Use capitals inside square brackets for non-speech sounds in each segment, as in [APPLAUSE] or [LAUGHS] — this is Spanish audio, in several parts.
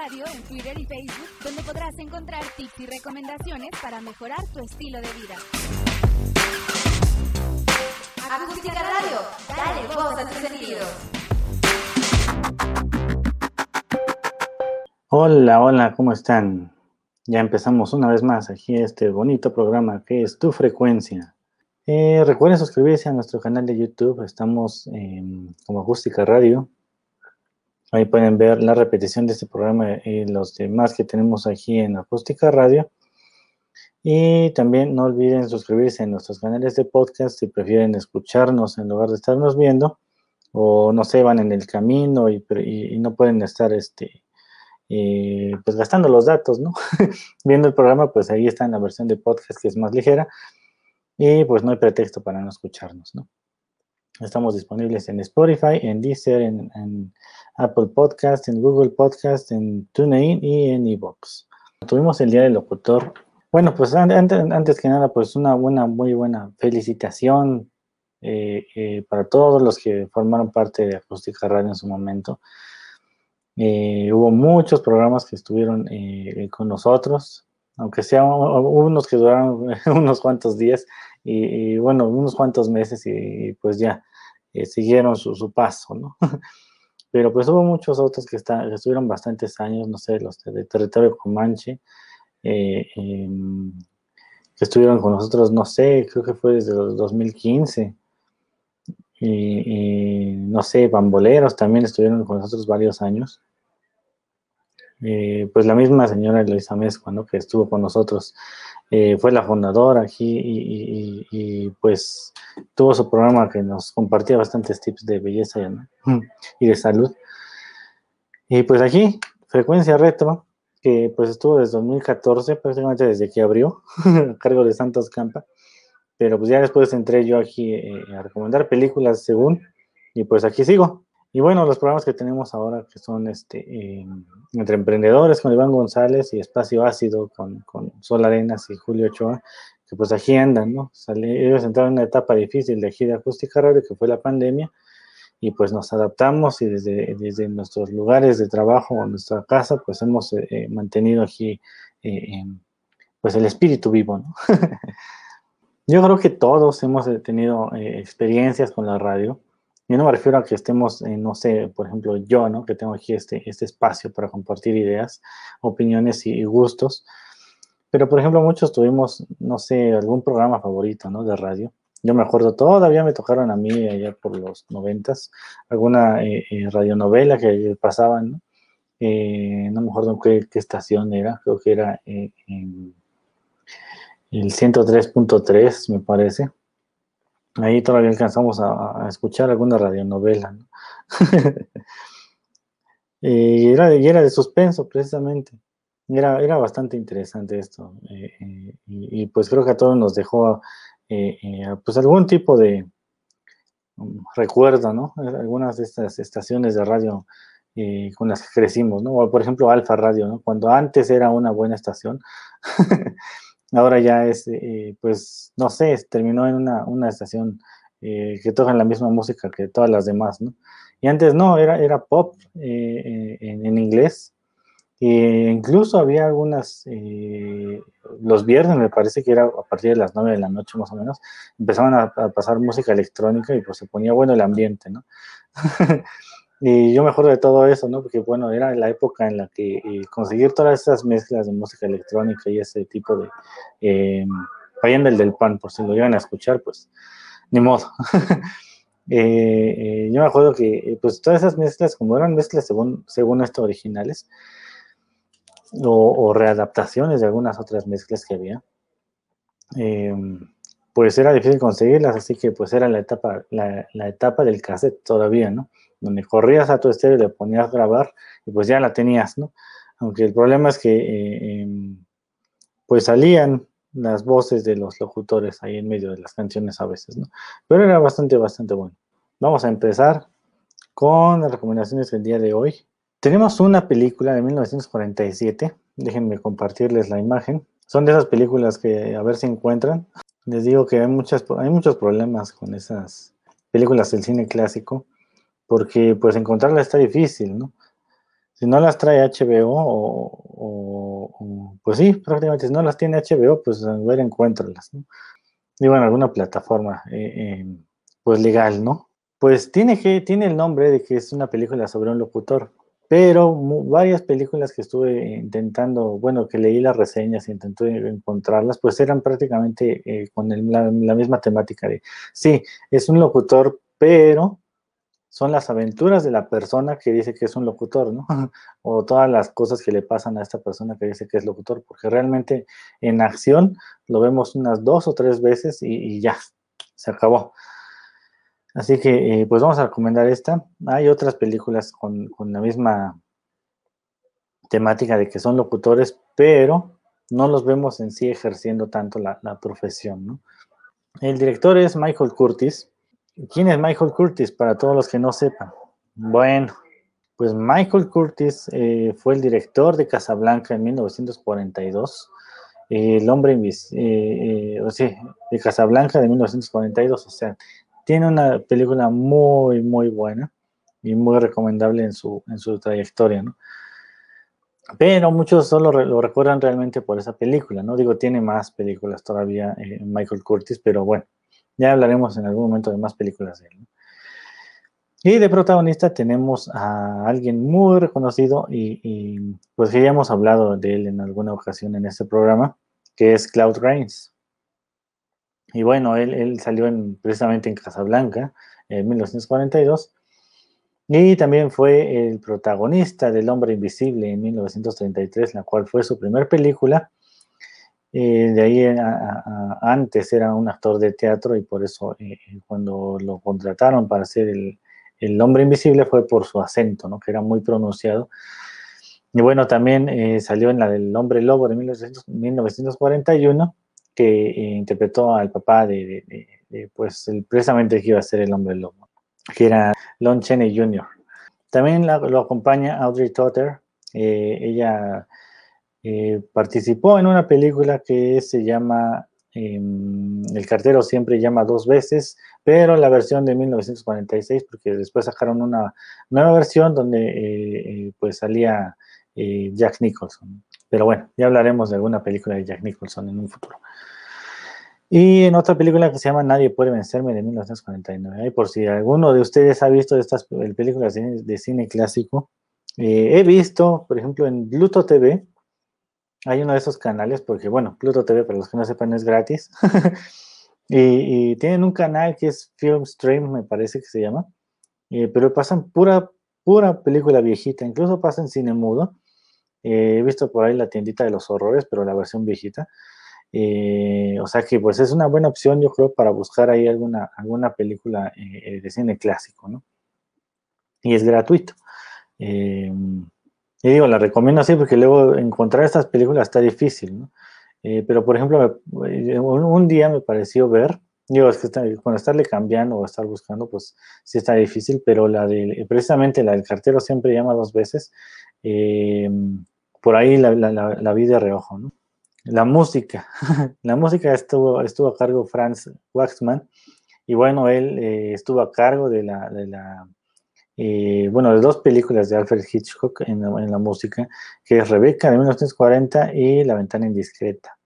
Radio en Twitter y Facebook, donde podrás encontrar tips y recomendaciones para mejorar tu estilo de vida. Acústica Radio, dale voz a tus sentidos. Hola, hola, ¿cómo están? Ya empezamos una vez más aquí este bonito programa que es Tu Frecuencia. Eh, recuerden suscribirse a nuestro canal de YouTube, estamos como Acústica Radio. Ahí pueden ver la repetición de este programa y los demás que tenemos aquí en Acústica Radio. Y también no olviden suscribirse a nuestros canales de podcast si prefieren escucharnos en lugar de estarnos viendo o no se van en el camino y, no pueden estar este, eh, pues gastando los datos, ¿no? [LAUGHS] Viendo el programa, pues ahí está en la versión de podcast que es más ligera y pues no hay pretexto para no escucharnos, ¿no? Estamos disponibles en Spotify, en Deezer, en, Apple Podcast, en Google Podcast, en TuneIn y en eBooks. Tuvimos el Día del Locutor. Bueno, pues antes, que nada, pues una buena, muy buena felicitación eh, eh, para todos los que formaron parte de Acústica Radio en su momento. Eh, hubo muchos programas que estuvieron con nosotros, aunque sea unos que duraron [LAUGHS] unos cuantos días y, bueno, unos cuantos meses y, pues ya eh, siguieron su, paso, ¿no? [LAUGHS] Pero pues hubo muchos otros que, estuvieron bastantes años, no sé, los de, territorio Comanche, eh, em, que estuvieron con nosotros, no sé, creo que fue desde los 2015. Y, no sé, bamboleros también estuvieron con nosotros varios años. Eh, pues la misma señora Eloisa Mezcua, ¿no? que estuvo con nosotros, eh, fue la fundadora aquí y, pues tuvo su programa que nos compartía bastantes tips de belleza y de salud. Y pues aquí, Frecuencia Retro, que pues estuvo desde 2014, prácticamente desde que abrió, [LAUGHS] a cargo de Santos Campa, pero pues ya después entré yo aquí eh, a recomendar películas según, y pues aquí sigo. Y bueno, los programas que tenemos ahora que son este, eh, entre emprendedores con Iván González y Espacio Ácido con, con, Sol Arenas y Julio Ochoa, que pues aquí andan, ¿no? ellos entraron en una etapa difícil de gira acústica radio que fue la pandemia y pues nos adaptamos y desde, desde nuestros lugares de trabajo o nuestra casa pues hemos eh, eh, mantenido aquí pues el espíritu vivo, ¿no? [LAUGHS] Yo creo que todos hemos tenido experiencias con la radio yo no me refiero a que estemos, no sé, por ejemplo, yo, ¿no? Que tengo aquí este, este espacio para compartir ideas, opiniones y, gustos. Pero, por ejemplo, muchos tuvimos, no sé, algún programa favorito, ¿no? De radio. Yo me acuerdo, todavía me tocaron a mí allá por los noventas, alguna eh, eh, radionovela que pasaban, ¿no? Eh, no me acuerdo qué, qué, estación era, creo que era el 103.3, me parece. Ahí todavía alcanzamos a, escuchar alguna radionovela, ¿no? [LAUGHS] y, era, era de suspenso, precisamente. Era, era bastante interesante esto. Eh, eh, y, pues creo que a todos nos dejó eh, pues algún tipo de um, recuerdo, ¿no? Algunas de estas estaciones de radio con las que crecimos, ¿no? por ejemplo, Alfa Radio, ¿no? Cuando antes era una buena estación. [LAUGHS] ahora ya es, eh, pues, no sé, terminó en una, estación eh, que toca la misma música que todas las demás, ¿no? Y antes no, era, era pop eh, en, inglés. E incluso había algunas, los viernes me parece que era a partir de las 9 de la noche más o menos, empezaban a, a pasar música electrónica y pues se ponía bueno el ambiente, ¿no? [LAUGHS] Y yo me acuerdo de todo eso, ¿no? Porque, bueno, era la época en la que eh, conseguir todas esas mezclas de música electrónica y ese tipo de... Eh, el del pan, por si lo iban a escuchar, pues, ni modo. [LAUGHS] Eh, eh, yo me acuerdo que, pues, todas esas mezclas, como eran mezclas según, según esto originales, o, readaptaciones de algunas otras mezclas que había, pues era difícil conseguirlas, así que pues era la etapa, la etapa del cassette todavía, ¿no? Donde corrías a tu estéreo le ponías grabar y pues ya la tenías, ¿no? Aunque el problema es que eh, em, pues salían las voces de los locutores ahí en medio de las canciones a veces, ¿no? Pero era bastante, bastante bueno. Vamos a empezar con las recomendaciones del día de hoy. Tenemos una película de 1947, déjenme compartirles la imagen. Son de esas películas que a ver si encuentran. Les digo que hay, muchas, hay muchos problemas con esas películas del cine clásico porque pues encontrarla está difícil, ¿no? Si no las trae HBO o, pues sí, prácticamente si no las tiene HBO, pues a ver, encuéntralas, ¿no? Digo, en alguna plataforma, eh, pues legal, ¿no? Pues tiene, que, tiene el nombre de que es una película sobre un locutor, pero varias películas que estuve intentando, bueno, que leí las reseñas e intenté encontrarlas, pues eran prácticamente eh, con la, misma temática de, sí, es un locutor, pero son las aventuras de la persona que dice que es un locutor, ¿no? [LAUGHS] o todas las cosas que le pasan a esta persona que dice que es locutor, porque realmente en acción lo vemos unas dos o tres veces y ya, se acabó. Así que, eh, pues vamos a recomendar esta. Hay otras películas con, la misma temática de que son locutores, pero no los vemos en sí ejerciendo tanto la, profesión, ¿no? El director es Michael Curtis. ¿Quién es Michael Curtis? Para todos los que no sepan. Bueno, pues Michael Curtis eh, fue el director de Casablanca en 1942. el hombre invisible, eh, o sea, de Casablanca de 1942, o sea, tiene una película muy, muy buena y muy recomendable en su, en su trayectoria, ¿no? Pero muchos solo lo recuerdan realmente por esa película, ¿no? Digo, tiene más películas todavía eh, Michael Curtis, pero bueno, ya hablaremos en algún momento de más películas de él. Y de protagonista tenemos a alguien muy reconocido y, pues ya hemos hablado de él en alguna ocasión en este programa, que es Cloud Rains. Y bueno, él, salió en, precisamente en Casablanca en 1942 y también fue el protagonista del Hombre Invisible en 1933, la cual fue su primer película. Eh, de ahí antes era un actor de teatro y por eso eh, cuando lo contrataron para hacer el, el, Hombre Invisible fue por su acento, ¿no? que era muy pronunciado. Y bueno, también eh, salió en la del Hombre Lobo de 1941 que eh, interpretó al papá de, pues, el, precisamente que iba a ser el hombre lobo, que era Lon Chaney Jr. También lo acompaña Audrey Totter. Eh, ella eh, participó en una película que se llama em, El cartero siempre llama dos veces, pero la versión de 1946, porque después sacaron una nueva versión donde pues salía Jack Nicholson. Pero bueno, ya hablaremos de alguna película de Jack Nicholson en un futuro. Y en otra película que se llama Nadie puede vencerme de 1949. Y por si alguno de ustedes ha visto estas películas de, cine clásico, eh, he visto, por ejemplo, en Pluto TV, hay uno de esos canales, porque bueno, Pluto TV, para los que no sepan, es gratis. [LAUGHS] y, tienen un canal que es Filmstream, me parece que se llama, eh, pero pasan pura, pura película viejita, incluso pasan cine mudo. Eh, he visto por ahí la tiendita de los horrores, pero la versión viejita. Eh, o sea que pues es una buena opción, yo creo, para buscar ahí alguna, alguna película eh, de cine clásico, ¿no? Y es gratuito. Eh, y digo, la recomiendo así porque luego encontrar estas películas está difícil, ¿no? pero por ejemplo, un, día me pareció ver, digo, es que cuando estarle cambiando o estar buscando, pues sí está difícil, pero la de, precisamente la del cartero siempre llama dos veces, por ahí la, la, vi de reojo, ¿no? La música. [LAUGHS] la música estuvo, estuvo a cargo Franz Waxman. Y bueno, él eh, estuvo a cargo de la, de la eh, bueno, de dos películas de Alfred Hitchcock en la, música, que es Rebeca de 1940 y La ventana indiscreta.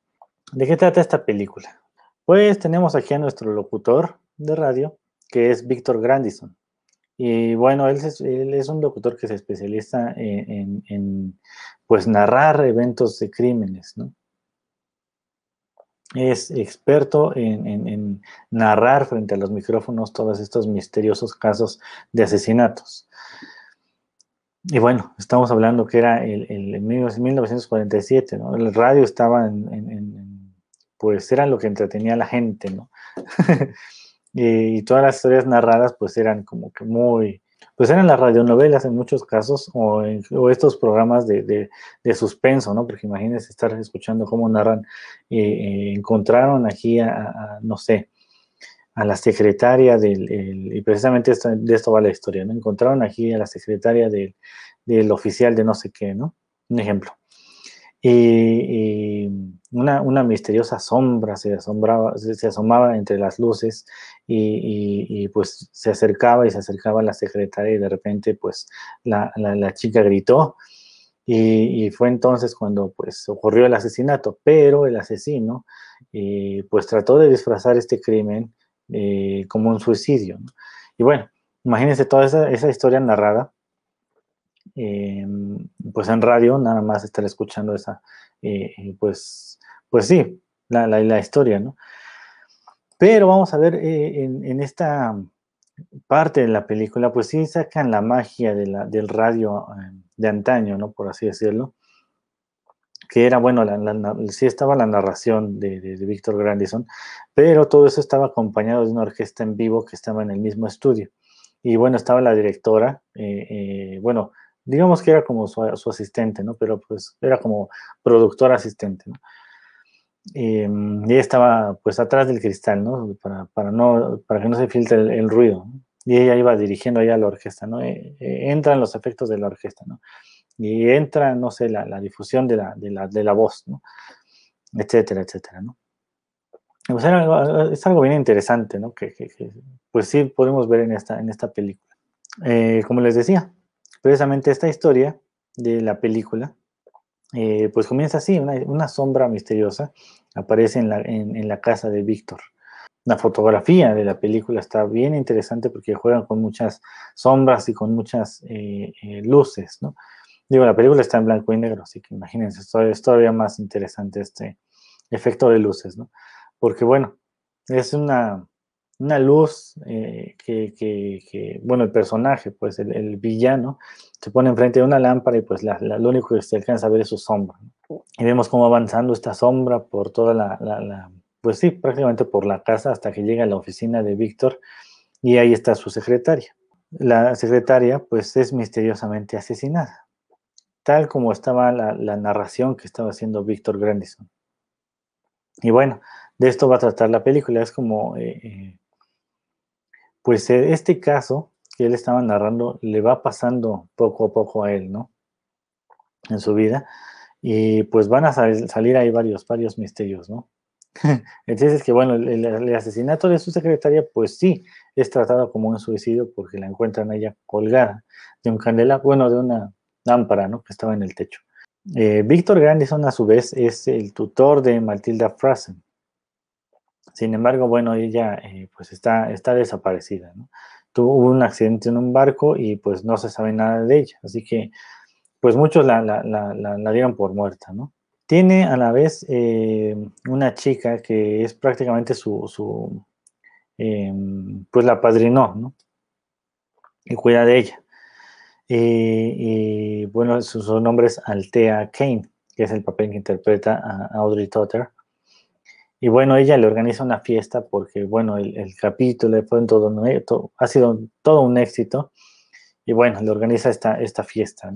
¿De qué trata esta película? Pues tenemos aquí a nuestro locutor de radio, que es Víctor Grandison. Y bueno, él es, un locutor que se especializa en, en, pues narrar eventos de crímenes, ¿no? Es experto en, narrar frente a los micrófonos todos estos misteriosos casos de asesinatos. Y bueno, estamos hablando que era el, el, 1947, ¿no? El radio estaba en, pues era lo que entretenía a la gente, ¿no? [LAUGHS] y, todas las historias narradas pues eran como que muy, pues eran las radionovelas en muchos casos o, estos programas de, suspenso, ¿no? Porque imagínense estar escuchando cómo narran, eh, eh, encontraron aquí a, no sé, a la secretaria del, y precisamente de esto va la historia, ¿no? Encontraron aquí a la secretaria del, oficial de no sé qué, ¿no? Un ejemplo. Y, una, una, misteriosa sombra se, asombraba, se, asomaba entre las luces y, pues se acercaba y se acercaba a la secretaria y de repente pues la, la, chica gritó y, fue entonces cuando pues ocurrió el asesinato, pero el asesino eh, pues trató de disfrazar este crimen eh, como un suicidio. Y bueno, imagínense toda esa, esa historia narrada eh, pues en radio, nada más estar escuchando esa, eh, pues, pues sí, la, la, historia, ¿no? Pero vamos a ver eh, en, esta parte de la película, pues sí sacan la magia de la, del radio de antaño, ¿no? Por así decirlo. Que era, bueno, la, sí estaba la narración de, de, de Víctor Grandison, pero todo eso estaba acompañado de una orquesta en vivo que estaba en el mismo estudio. Y bueno, estaba la directora, bueno, digamos que era como su, asistente, ¿no? Pero pues era como productor asistente, ¿no? Em, y ella estaba pues atrás del cristal, ¿no? Para, para no, para que no se filtre el, ruido. Y ella iba dirigiendo allá la orquesta, ¿no? Eh, eh, entran los efectos de la orquesta, ¿no? Y entra, no sé, la, la difusión de la, de, la, de la voz, ¿no? Etcétera, etcétera, ¿no? Pues es algo bien interesante, ¿no? Que, que, pues sí podemos ver en esta, en esta película. Eh, como les decía, precisamente esta historia de la película, eh, pues comienza así, una, sombra misteriosa aparece en la, en, la casa de Víctor. La fotografía de la película está bien interesante porque juegan con muchas sombras y con muchas eh, eh, luces, ¿no? Digo, la película está en blanco y negro, así que imagínense, es todavía más interesante este efecto de luces, ¿no? Porque bueno, es una, una luz eh, que, bueno, el personaje, pues el, villano, se pone enfrente de una lámpara y pues lo único que se alcanza a ver es su sombra. Y vemos cómo avanzando esta sombra por toda la, pues sí, prácticamente por la casa hasta que llega a la oficina de Víctor y ahí está su secretaria. La secretaria pues es misteriosamente asesinada, tal como estaba la, narración que estaba haciendo Víctor Grandison. Y bueno, de esto va a tratar la película, es como... Eh, eh, pues eh, este caso que él estaba narrando le va pasando poco a poco a él, ¿no? En su vida. Y pues van a salir ahí varios, varios misterios, ¿no? [LAUGHS] Entonces, que bueno, el, asesinato de su secretaria, pues sí, es tratado como un suicidio porque la encuentran ella colgada de un candela, bueno, de una lámpara, ¿no? Que estaba en el techo. Eh, Víctor Grandison, a su vez, es el tutor de Matilda Frasen. Sin embargo, bueno, ella eh, pues está, está desaparecida, ¿no? Tuvo un accidente en un barco y pues no se sabe nada de ella, así que pues muchos la, la, la, dieron por muerta, ¿no? Tiene a la vez eh, una chica que es prácticamente su, su em, pues la padrinó, ¿no? Y cuida de ella. Eh, y bueno, su, nombre es Altea Kane, que es el papel que interpreta a Audrey Totter. Y bueno, ella le organiza una fiesta porque, bueno, el, capítulo fue todo, ha sido todo un éxito. Y bueno, le organiza esta, esta fiesta.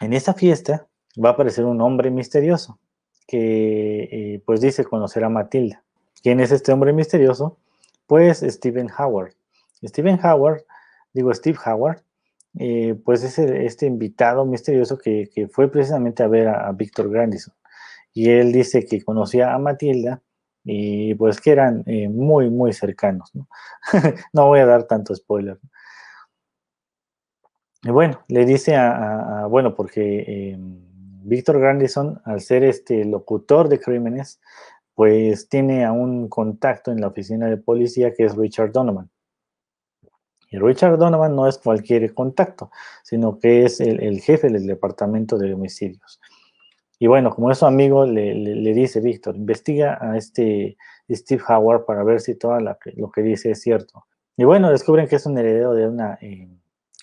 En esta fiesta va a aparecer un hombre misterioso que eh, pues dice conocer a Matilda. ¿Quién es este hombre misterioso? Pues Stephen Howard. Stephen Howard, digo Steve Howard, eh, pues es este invitado misterioso que, fue precisamente a ver a, a Víctor Grandison. Y él dice que conocía a Matilda y pues que eran eh, muy, muy cercanos. ¿no? [LAUGHS] no voy a dar tanto spoiler. Y bueno, le dice a, bueno, porque eh, Víctor Grandison, al ser este locutor de crímenes, pues tiene a un contacto en la oficina de policía que es Richard Donovan. Y Richard Donovan no es cualquier contacto, sino que es el jefe del departamento de homicidios. Y bueno, como es su amigo, le, dice Víctor, investiga a este Steve Howard para ver si todo lo que dice es cierto. Y bueno, descubren que es un heredero de una, eh,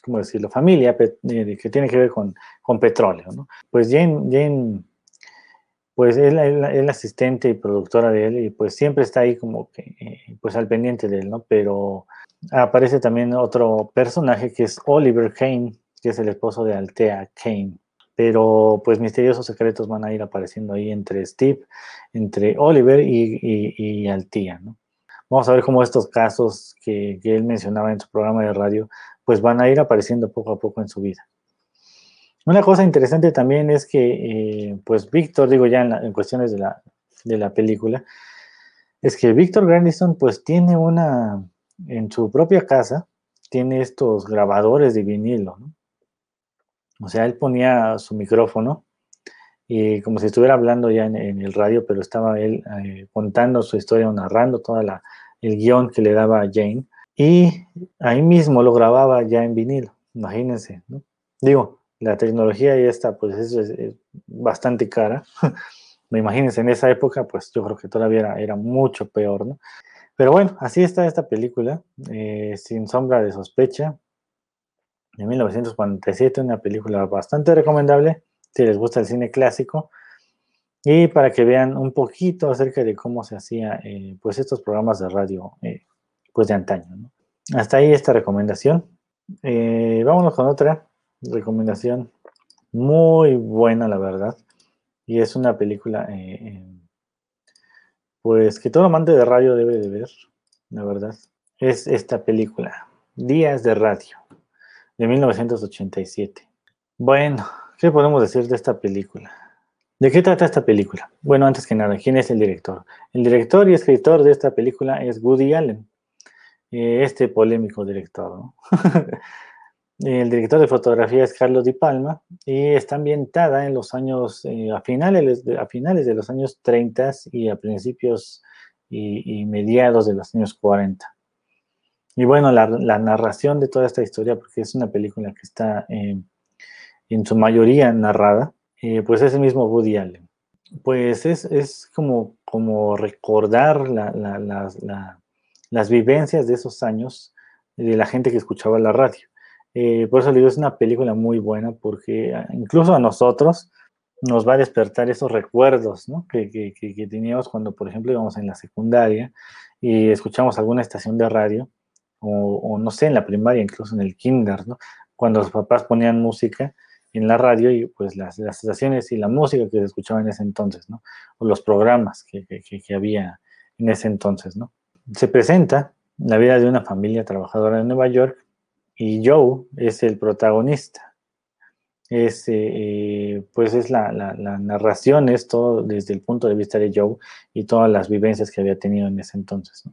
¿cómo decirlo?, familia eh, que tiene que ver con, con petróleo, ¿no? Pues Jane, Jane pues es la, asistente y productora de él y pues siempre está ahí como que, eh, pues al pendiente de él, ¿no? Pero aparece también otro personaje que es Oliver Kane, que es el esposo de Altea Kane pero pues misteriosos secretos van a ir apareciendo ahí entre Steve, entre Oliver y, y, Altía, ¿no? Vamos a ver cómo estos casos que, él mencionaba en su programa de radio, pues van a ir apareciendo poco a poco en su vida. Una cosa interesante también es que, eh, pues Víctor, digo ya en, cuestiones de la de la película es que Víctor Grandison pues tiene una, en su propia casa, tiene estos grabadores de vinilo, ¿no? O sea, él ponía su micrófono y como si estuviera hablando ya en, el radio, pero estaba él eh, contando su historia, narrando toda la, el guion que le daba a Jane y ahí mismo lo grababa ya en vinilo, imagínense, ¿no? Digo, la tecnología ya está, pues es, bastante cara. Me [LAUGHS] imagínense, en esa época, pues yo creo que todavía era, era mucho peor, ¿no? Pero bueno, así está esta película, eh, sin sombra de sospecha, de 1947, una película bastante recomendable si les gusta el cine clásico y para que vean un poquito acerca de cómo se hacía eh, pues estos programas de radio eh, pues de antaño. Hasta ahí esta recomendación. Eh, vámonos con otra recomendación muy buena, la verdad. Y es una película pues que todo amante de radio debe de ver, la verdad. Es esta película, Días de Radio, de 1987. Bueno, ¿qué podemos decir de esta película? ¿De qué trata esta película? Bueno, antes que nada, ¿quién es el director? El director y escritor de esta película es Woody Allen, eh, este polémico director. [LAUGHS] el director de fotografía es Carlos Di Palma y está ambientada en los años, eh, a, finales a finales de los años 30 y a principios y, mediados de los años 40. Y bueno, la, narración de toda esta historia, porque es una película que está eh, en su mayoría narrada, eh, pues es el mismo Woody Allen. Pues es, como, como recordar las vivencias de esos años de la gente que escuchaba la radio. Eh, por eso le digo, es una película muy buena porque ah, incluso a nosotros nos va a despertar esos recuerdos que, que, teníamos cuando, por ejemplo, íbamos en la secundaria y escuchamos alguna estación de radio o, no sé, en la primaria, incluso en el kinder. Cuando los papás ponían música en la radio y pues las, las estaciones y la música que se escuchaba en ese entonces, ¿no? O los programas que, que, había en ese entonces. Se presenta la vida de una familia trabajadora de Nueva York y Joe es el protagonista. Es, eh, pues es la, la, narración, es todo desde el punto de vista de Joe y todas las vivencias que había tenido en ese entonces.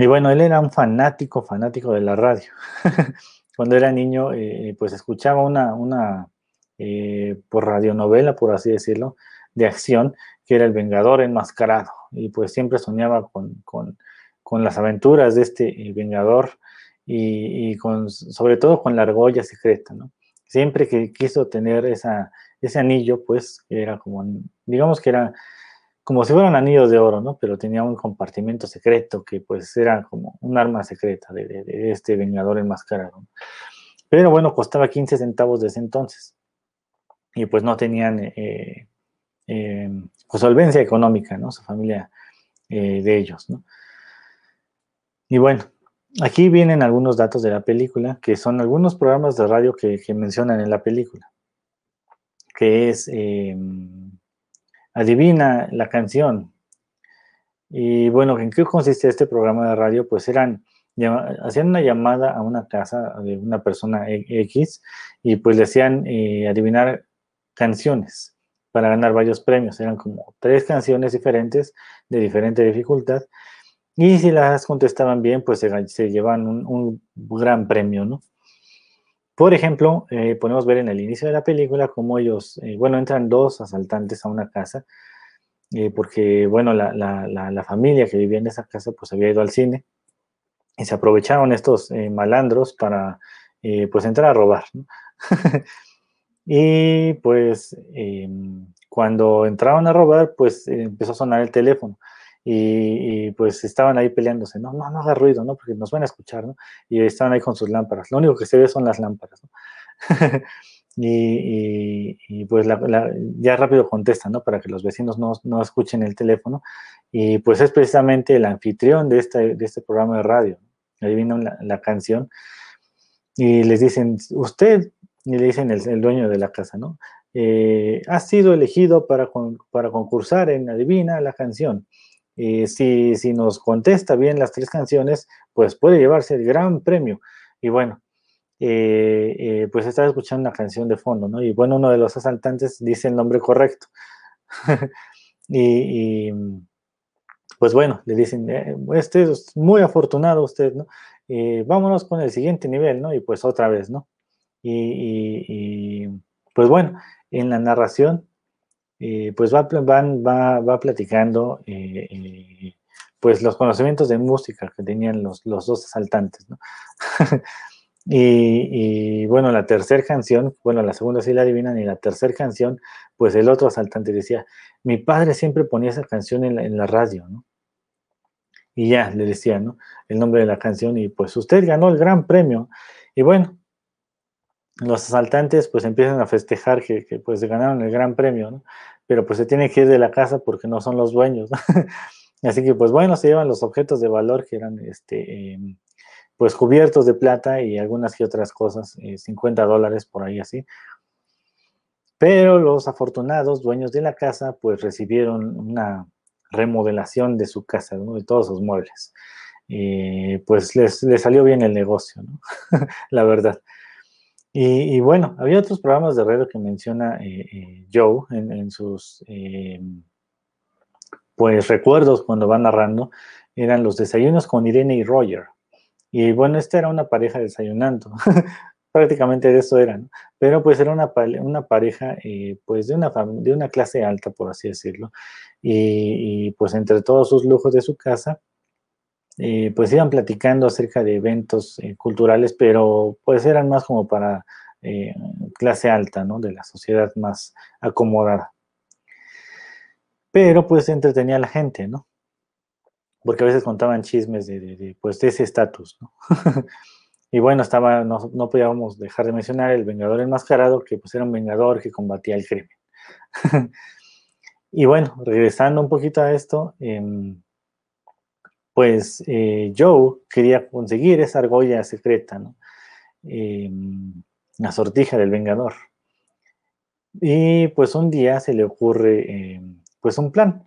Y bueno, él era un fanático, fanático de la radio. [LAUGHS] Cuando era niño, eh, pues escuchaba una, una eh, por radionovela, por así decirlo, de acción, que era El Vengador Enmascarado. Y pues siempre soñaba con, con, con las aventuras de este eh, Vengador y, y, con, sobre todo con la argolla secreta, ¿no? Siempre que quiso tener esa, ese anillo, pues era como, digamos que era como si fueran anillos de oro, ¿no? Pero tenía un compartimento secreto que pues era como un arma secreta de, este vengador enmascarado. Pero bueno, costaba 15 centavos desde entonces. Y pues no tenían eh, eh, pues, solvencia económica, ¿no? Su familia eh, de ellos, ¿no? Y bueno, aquí vienen algunos datos de la película, que son algunos programas de radio que, que mencionan en la película, que es adivina la canción. Y bueno, ¿en qué consiste este programa de radio? Pues eran, hacían una llamada a una casa de una persona e, X y pues le hacían eh, adivinar canciones para ganar varios premios. Eran como tres canciones diferentes de diferente dificultad. Y si las contestaban bien, pues se, se llevan un, un, gran premio, ¿no? Por ejemplo, eh, podemos ver en el inicio de la película cómo ellos, eh, bueno, entran dos asaltantes a una casa, eh, porque, bueno, la, familia que vivía en esa casa, pues había ido al cine, y se aprovecharon estos malandros para, pues, entrar a robar, [LAUGHS] y, pues, em, cuando entraron a robar, pues, empezó a sonar el teléfono, y, pues estaban ahí peleándose, no, no, no haga ruido, ¿no? Porque nos van a escuchar, ¿no? Y estaban ahí con sus lámparas. Lo único que se ve son las lámparas, ¿no? [LAUGHS] y, pues ya rápido contestan, ¿no? Para que los vecinos no, no, escuchen el teléfono. Y pues es precisamente el anfitrión de este, de este programa de radio. Ahí vino la, la canción y les dicen, usted, y le dicen el, el dueño de la casa, ¿no? Eh, ha sido elegido para, para concursar en Adivina la canción. Y si, si nos contesta bien las tres canciones, pues puede llevarse el gran premio. Y bueno, eh, eh, pues estaba escuchando una canción de fondo, ¿no? Y bueno, uno de los asaltantes dice el nombre correcto. [LAUGHS] Y, pues bueno, le dicen, eh, este es muy afortunado usted, ¿no? vámonos con el siguiente nivel, ¿no? Y pues otra vez, ¿no? Y, pues bueno, en la narración, eh, pues va, va, platicando eh, pues los conocimientos de música que tenían los, los dos asaltantes, ¿no? [LAUGHS] y, bueno, la tercera canción, bueno, la segunda sí la adivinan, y la tercera canción, pues el otro asaltante decía, mi padre siempre ponía esa canción en la, en la radio, ¿no? Y ya, le decía, ¿no? El nombre de la canción, y pues usted ganó el gran premio. Y bueno, los asaltantes pues empiezan a festejar que, que, pues ganaron el gran premio, ¿no? Pero pues se tiene que ir de la casa porque no son los dueños. [LAUGHS] Así que, pues bueno, se llevan los objetos de valor que eran, este, em, pues cubiertos de plata y algunas y otras cosas, 50 eh, dólares por ahí así. Pero los afortunados dueños de la casa, pues recibieron una remodelación de su casa, ¿no? de todos sus muebles. Eh, pues les, les, salió bien el negocio, ¿no? [LAUGHS] la verdad. Y, bueno, había otros programas de radio que menciona eh, Joe en, sus em, pues recuerdos cuando va narrando, eran los desayunos con Irene y Roger. Y bueno, esta era una pareja desayunando. [LAUGHS] Prácticamente de eso eran. Pero pues era una, una pareja eh, pues de una, de una clase alta, por así decirlo. Y, pues entre todos sus lujos de su casa, eh, pues iban platicando acerca de eventos eh, culturales, pero pues eran más como para clase alta, ¿no? De la sociedad más acomodada pero pues entretenía a la gente, ¿no? Porque a veces contaban chismes de, pues, de ese estatus, ¿no? [LAUGHS] y bueno, estaba, no, no, podíamos dejar de mencionar el Vengador enmascarado, que pues era un Vengador que combatía el crimen. [LAUGHS] y bueno, regresando un poquito a esto, em, pues eh, Joe quería conseguir esa argolla secreta, ¿no? Em, la sortija del Vengador. Y pues un día se le ocurre em, pues un plan.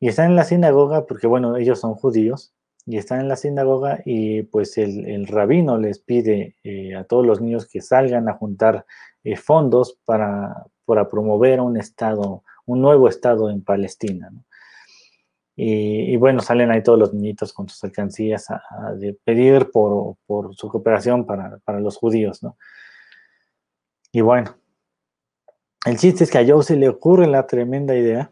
Y están en la sinagoga porque, bueno, ellos son judíos y están en la sinagoga y pues el, rabino les pide eh, a todos los niños que salgan a juntar eh, fondos para, para, promover un estado, un nuevo estado en Palestina. Y, bueno, salen ahí todos los niñitos con sus alcancías a, pedir por, su cooperación para, para los judíos, ¿no? Y bueno, el chiste es que a Joe se le ocurre la tremenda idea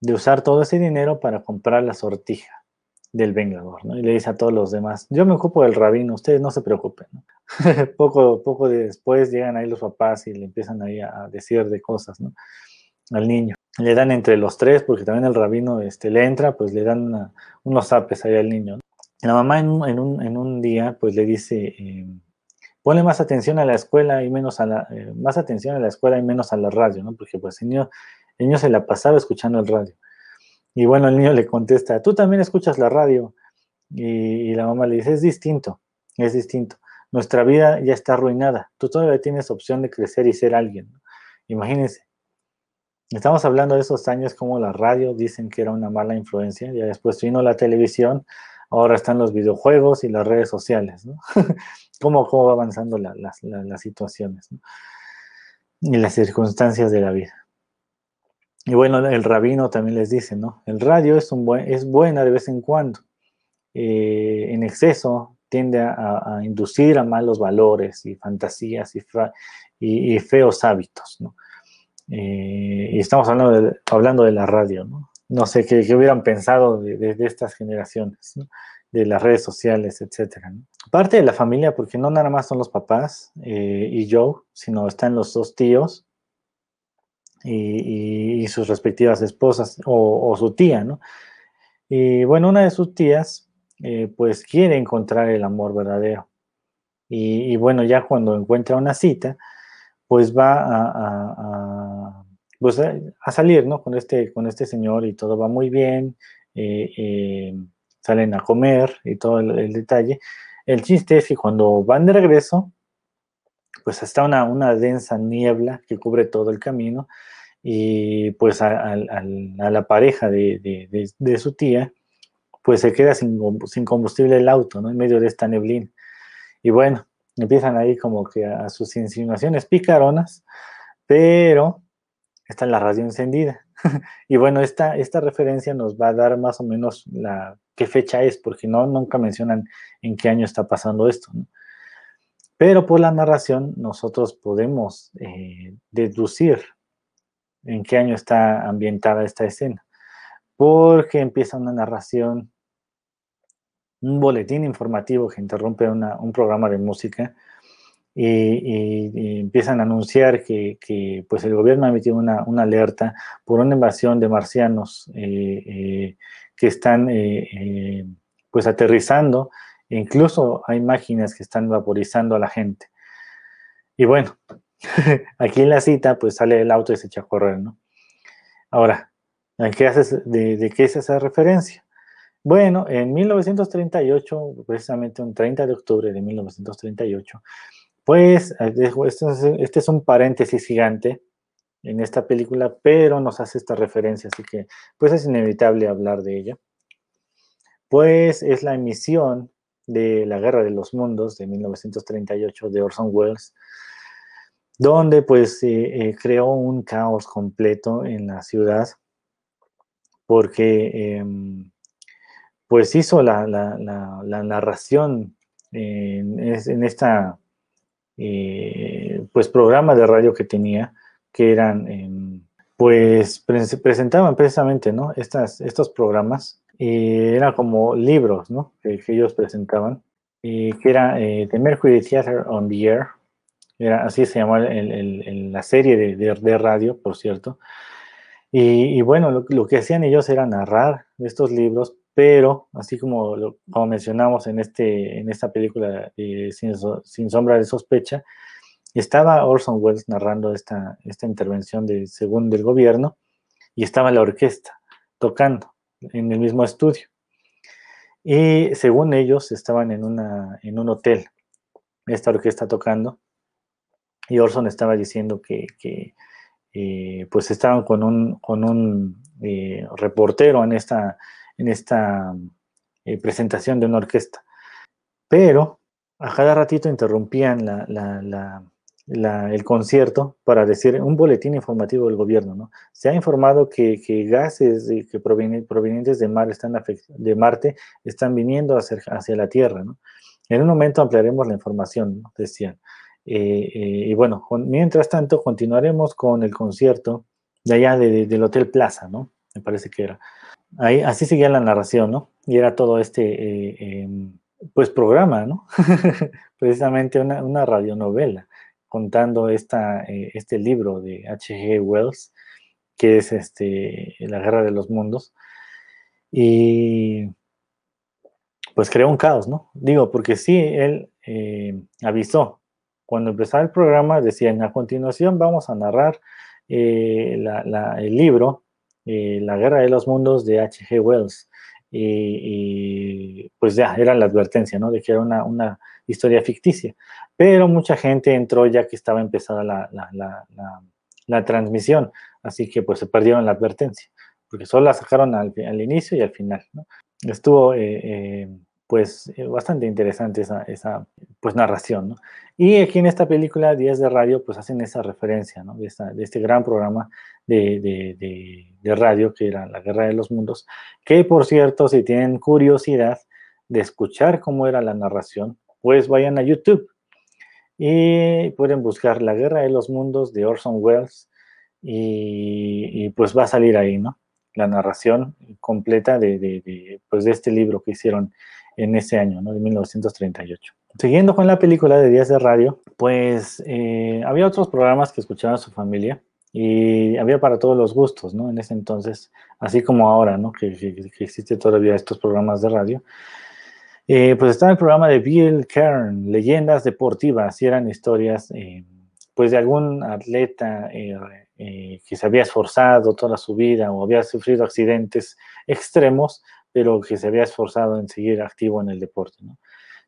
de usar todo ese dinero para comprar la sortija del Vengador, ¿no? Y le dice a todos los demás, yo me ocupo del rabino, ustedes no se preocupen, ¿no? [LAUGHS] poco, poco después llegan ahí los papás y le empiezan ahí a decir de cosas, ¿no? Al niño. Le dan entre los tres, porque también el rabino este, le entra, pues le dan unos zapes ahí al niño. La mamá en un, día, pues le dice, eh, ponle más atención a la escuela y menos a la, eh, más atención a la escuela y menos a la radio, ¿no? Porque pues el niño el niño se la pasaba escuchando el radio. Y bueno, el niño le contesta, tú también escuchas la radio. Y, la mamá le dice, es distinto, es distinto. Nuestra vida ya está arruinada. Tú todavía tienes opción de crecer y ser alguien. Imagínense. Estamos hablando de esos años como la radio dicen que era una mala influencia. Ya después vino la televisión, ahora están los videojuegos y las redes sociales. ¿no? [LAUGHS] ¿Cómo, ¿Cómo, va avanzando las situaciones y las circunstancias de la vida? Y bueno, el rabino también les dice, ¿no? El radio es, un buen, es buena de vez en cuando. Eh, en exceso tiende a, inducir a malos valores y fantasías y, y, feos hábitos, ¿no? Eh, y estamos hablando de, hablando de la radio, ¿no? No sé qué, hubieran pensado de, estas generaciones, de las redes sociales, etcétera. Parte de la familia, porque no nada más son los papás eh, y yo, sino están los dos tíos, y, sus respectivas esposas o, su tía, ¿no? Y bueno, una de sus tías, eh, pues quiere encontrar el amor verdadero. Y, bueno, ya cuando encuentra una cita, pues va a, pues a, salir, ¿no? Con este, con este señor y todo va muy bien, eh, eh, salen a comer y todo el, detalle. El chiste es que cuando van de regreso, pues está una, una densa niebla que cubre todo el camino y pues a, la pareja de, su tía, pues se queda sin, combustible el auto, ¿no? En medio de esta neblina. Y bueno, empiezan ahí como que a, sus insinuaciones picaronas, pero está la radio encendida. [LAUGHS] y bueno, esta, esta referencia nos va a dar más o menos la, qué fecha es, porque no, nunca mencionan en qué año está pasando esto. Pero por la narración nosotros podemos eh, deducir en qué año está ambientada esta escena, porque empieza una narración, un boletín informativo que interrumpe un programa de música y, empiezan a anunciar que, pues el gobierno ha emitido una, alerta por una invasión de marcianos eh, eh, que están eh, pues aterrizando, e incluso hay máquinas que están vaporizando a la gente. Y bueno, [LAUGHS] aquí en la cita pues sale el auto y se echa a correr, ¿no? Ahora, ¿qué ¿de qué es esa referencia? Bueno, en 1938, precisamente un 30 de octubre de 1938, pues este es un paréntesis gigante en esta película, pero nos hace esta referencia, así que pues es inevitable hablar de ella. Pues es la emisión de La Guerra de los Mundos de 1938 de Orson Welles, donde pues eh, creó un caos completo en la ciudad, porque em, pues hizo la, narración en, en esta eh, pues programas de radio que tenía, que eran, em, pues presentaban precisamente, ¿no? Estas, estos programas, y eran como libros, ¿no? Que, ellos presentaban, que era eh, The Mercury Theater on the Air, era, así se llamaba la serie de, de, radio, por cierto. Y, bueno, lo, que hacían ellos era narrar estos libros, pero así como, como mencionamos en, este, en esta película sin, sombra de sospecha, estaba Orson Welles narrando esta, esta intervención de, según del gobierno y estaba la orquesta tocando en el mismo estudio. Y según ellos estaban en, una, en un hotel, esta orquesta tocando, y Orson estaba diciendo que, eh, pues estaban con un, con un eh, reportero en esta en esta eh, presentación de una orquesta. Pero a cada ratito interrumpían el concierto para decir un boletín informativo del gobierno. ¿no? Se ha informado que, gases que provenientes de, mar están de Marte están viniendo hacia, hacia la Tierra. ¿no? En un momento ampliaremos la información, decían. Eh, eh, y bueno, mientras tanto continuaremos con el concierto de allá del Hotel Plaza, ¿no? Me parece que era. Ahí, así seguía la narración, ¿no? Y era todo este, eh, em, pues, programa, ¿no? [LAUGHS] Precisamente una, una, radionovela contando esta, eh, este libro de H.G. Wells, que es este, La Guerra de los Mundos. Y pues creó un caos, ¿no? Digo, porque sí, él eh, avisó. Cuando empezaba el programa, decían, a continuación vamos a narrar el libro eh, la Guerra de los Mundos de H.G. Wells. Y, pues ya, era la advertencia, ¿no? De que era una, historia ficticia. Pero mucha gente entró ya que estaba empezada la, transmisión, así que pues se perdieron la advertencia, porque solo la sacaron al, inicio y al final, ¿no? Estuvo eh, eh, pues bastante interesante esa, esa pues narración, ¿no? Y aquí en esta película, Días de Radio, pues hacen esa referencia, ¿no? De, de este gran programa de, de, radio que era La Guerra de los Mundos, que por cierto, si tienen curiosidad de escuchar cómo era la narración, pues vayan a YouTube y pueden buscar La Guerra de los Mundos de Orson Welles y, pues va a salir ahí, ¿no? La narración completa de, de, pues de este libro que hicieron en ese año, ¿no? De 1938. Siguiendo con la película de Días de Radio, pues eh, había otros programas que escuchaba su familia y había para todos los gustos, ¿no? En ese entonces, así como ahora, ¿no? Que, que, existe todavía estos programas de radio. Eh, pues estaba el programa de Bill Kern, Leyendas Deportivas, y eran historias, eh, pues, de algún atleta que se había esforzado toda su vida o había sufrido accidentes extremos, pero que se había esforzado en seguir activo en el deporte, ¿no?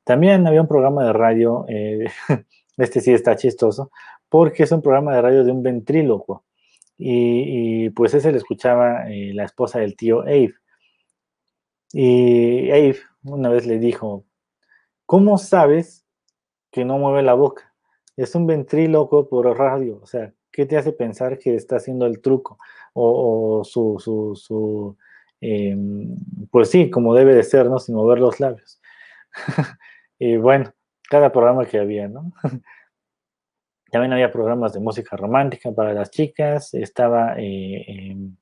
También había un programa de radio, eh, [LAUGHS] este sí está chistoso, porque es un programa de radio de un ventrílocuo. Y, pues ese le escuchaba eh, la esposa del tío Abe. Y Abe una vez le dijo, ¿cómo sabes que no mueve la boca? Es un ventrílocuo por radio, o sea, ¿qué te hace pensar que está haciendo el truco? O, su, su, su em, pues sí, como debe de ser, ¿no? Sin mover los labios. [LAUGHS] y bueno, cada programa que había, ¿no? [LAUGHS] También había programas de música romántica para las chicas, estaba eh, em,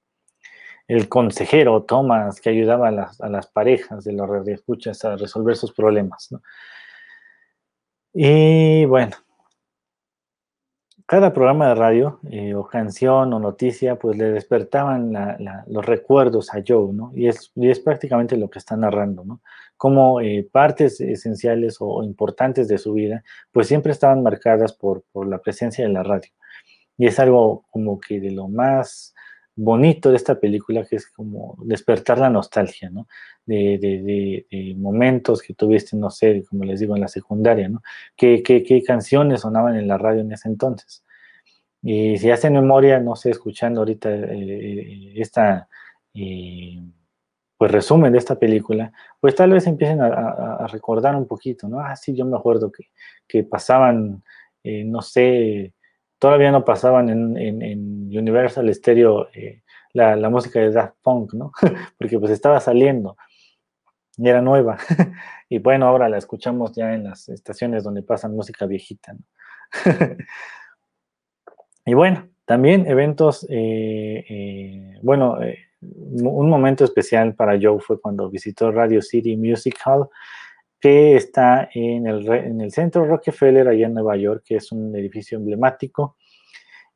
el consejero Thomas que ayudaba a las, a las parejas de los radioescuchas a resolver sus problemas. Y bueno, cada programa de radio eh, o canción o noticia, pues le despertaban los recuerdos a Joe, ¿no? Y es, es prácticamente lo que está narrando, ¿no? Como eh, partes esenciales o, importantes de su vida, pues siempre estaban marcadas por, por la presencia de la radio. Y es algo como que de lo más bonito de esta película, que es como despertar la nostalgia, ¿no? De, de, momentos que tuviste, no sé, como les digo, en la secundaria, ¿no? ¿Qué, qué, canciones sonaban en la radio en ese entonces? Y si hacen memoria, no sé, escuchando ahorita eh, eh, esta, eh, pues resumen de esta película, pues tal vez empiecen a, recordar un poquito, ¿no? Ah, sí, yo me acuerdo que, que pasaban, no sé, todavía no pasaban en, Universal Stereo eh, la, música de Daft Punk, ¿no? [LAUGHS] Porque pues estaba saliendo y era nueva. [LAUGHS] y bueno, ahora la escuchamos ya en las estaciones donde pasan música viejita, [LAUGHS] y bueno, también eventos, eh, eh, bueno, un momento especial para Joe fue cuando visitó Radio City Music Hall que está en el, en el centro Rockefeller, allá en Nueva York, que es un edificio emblemático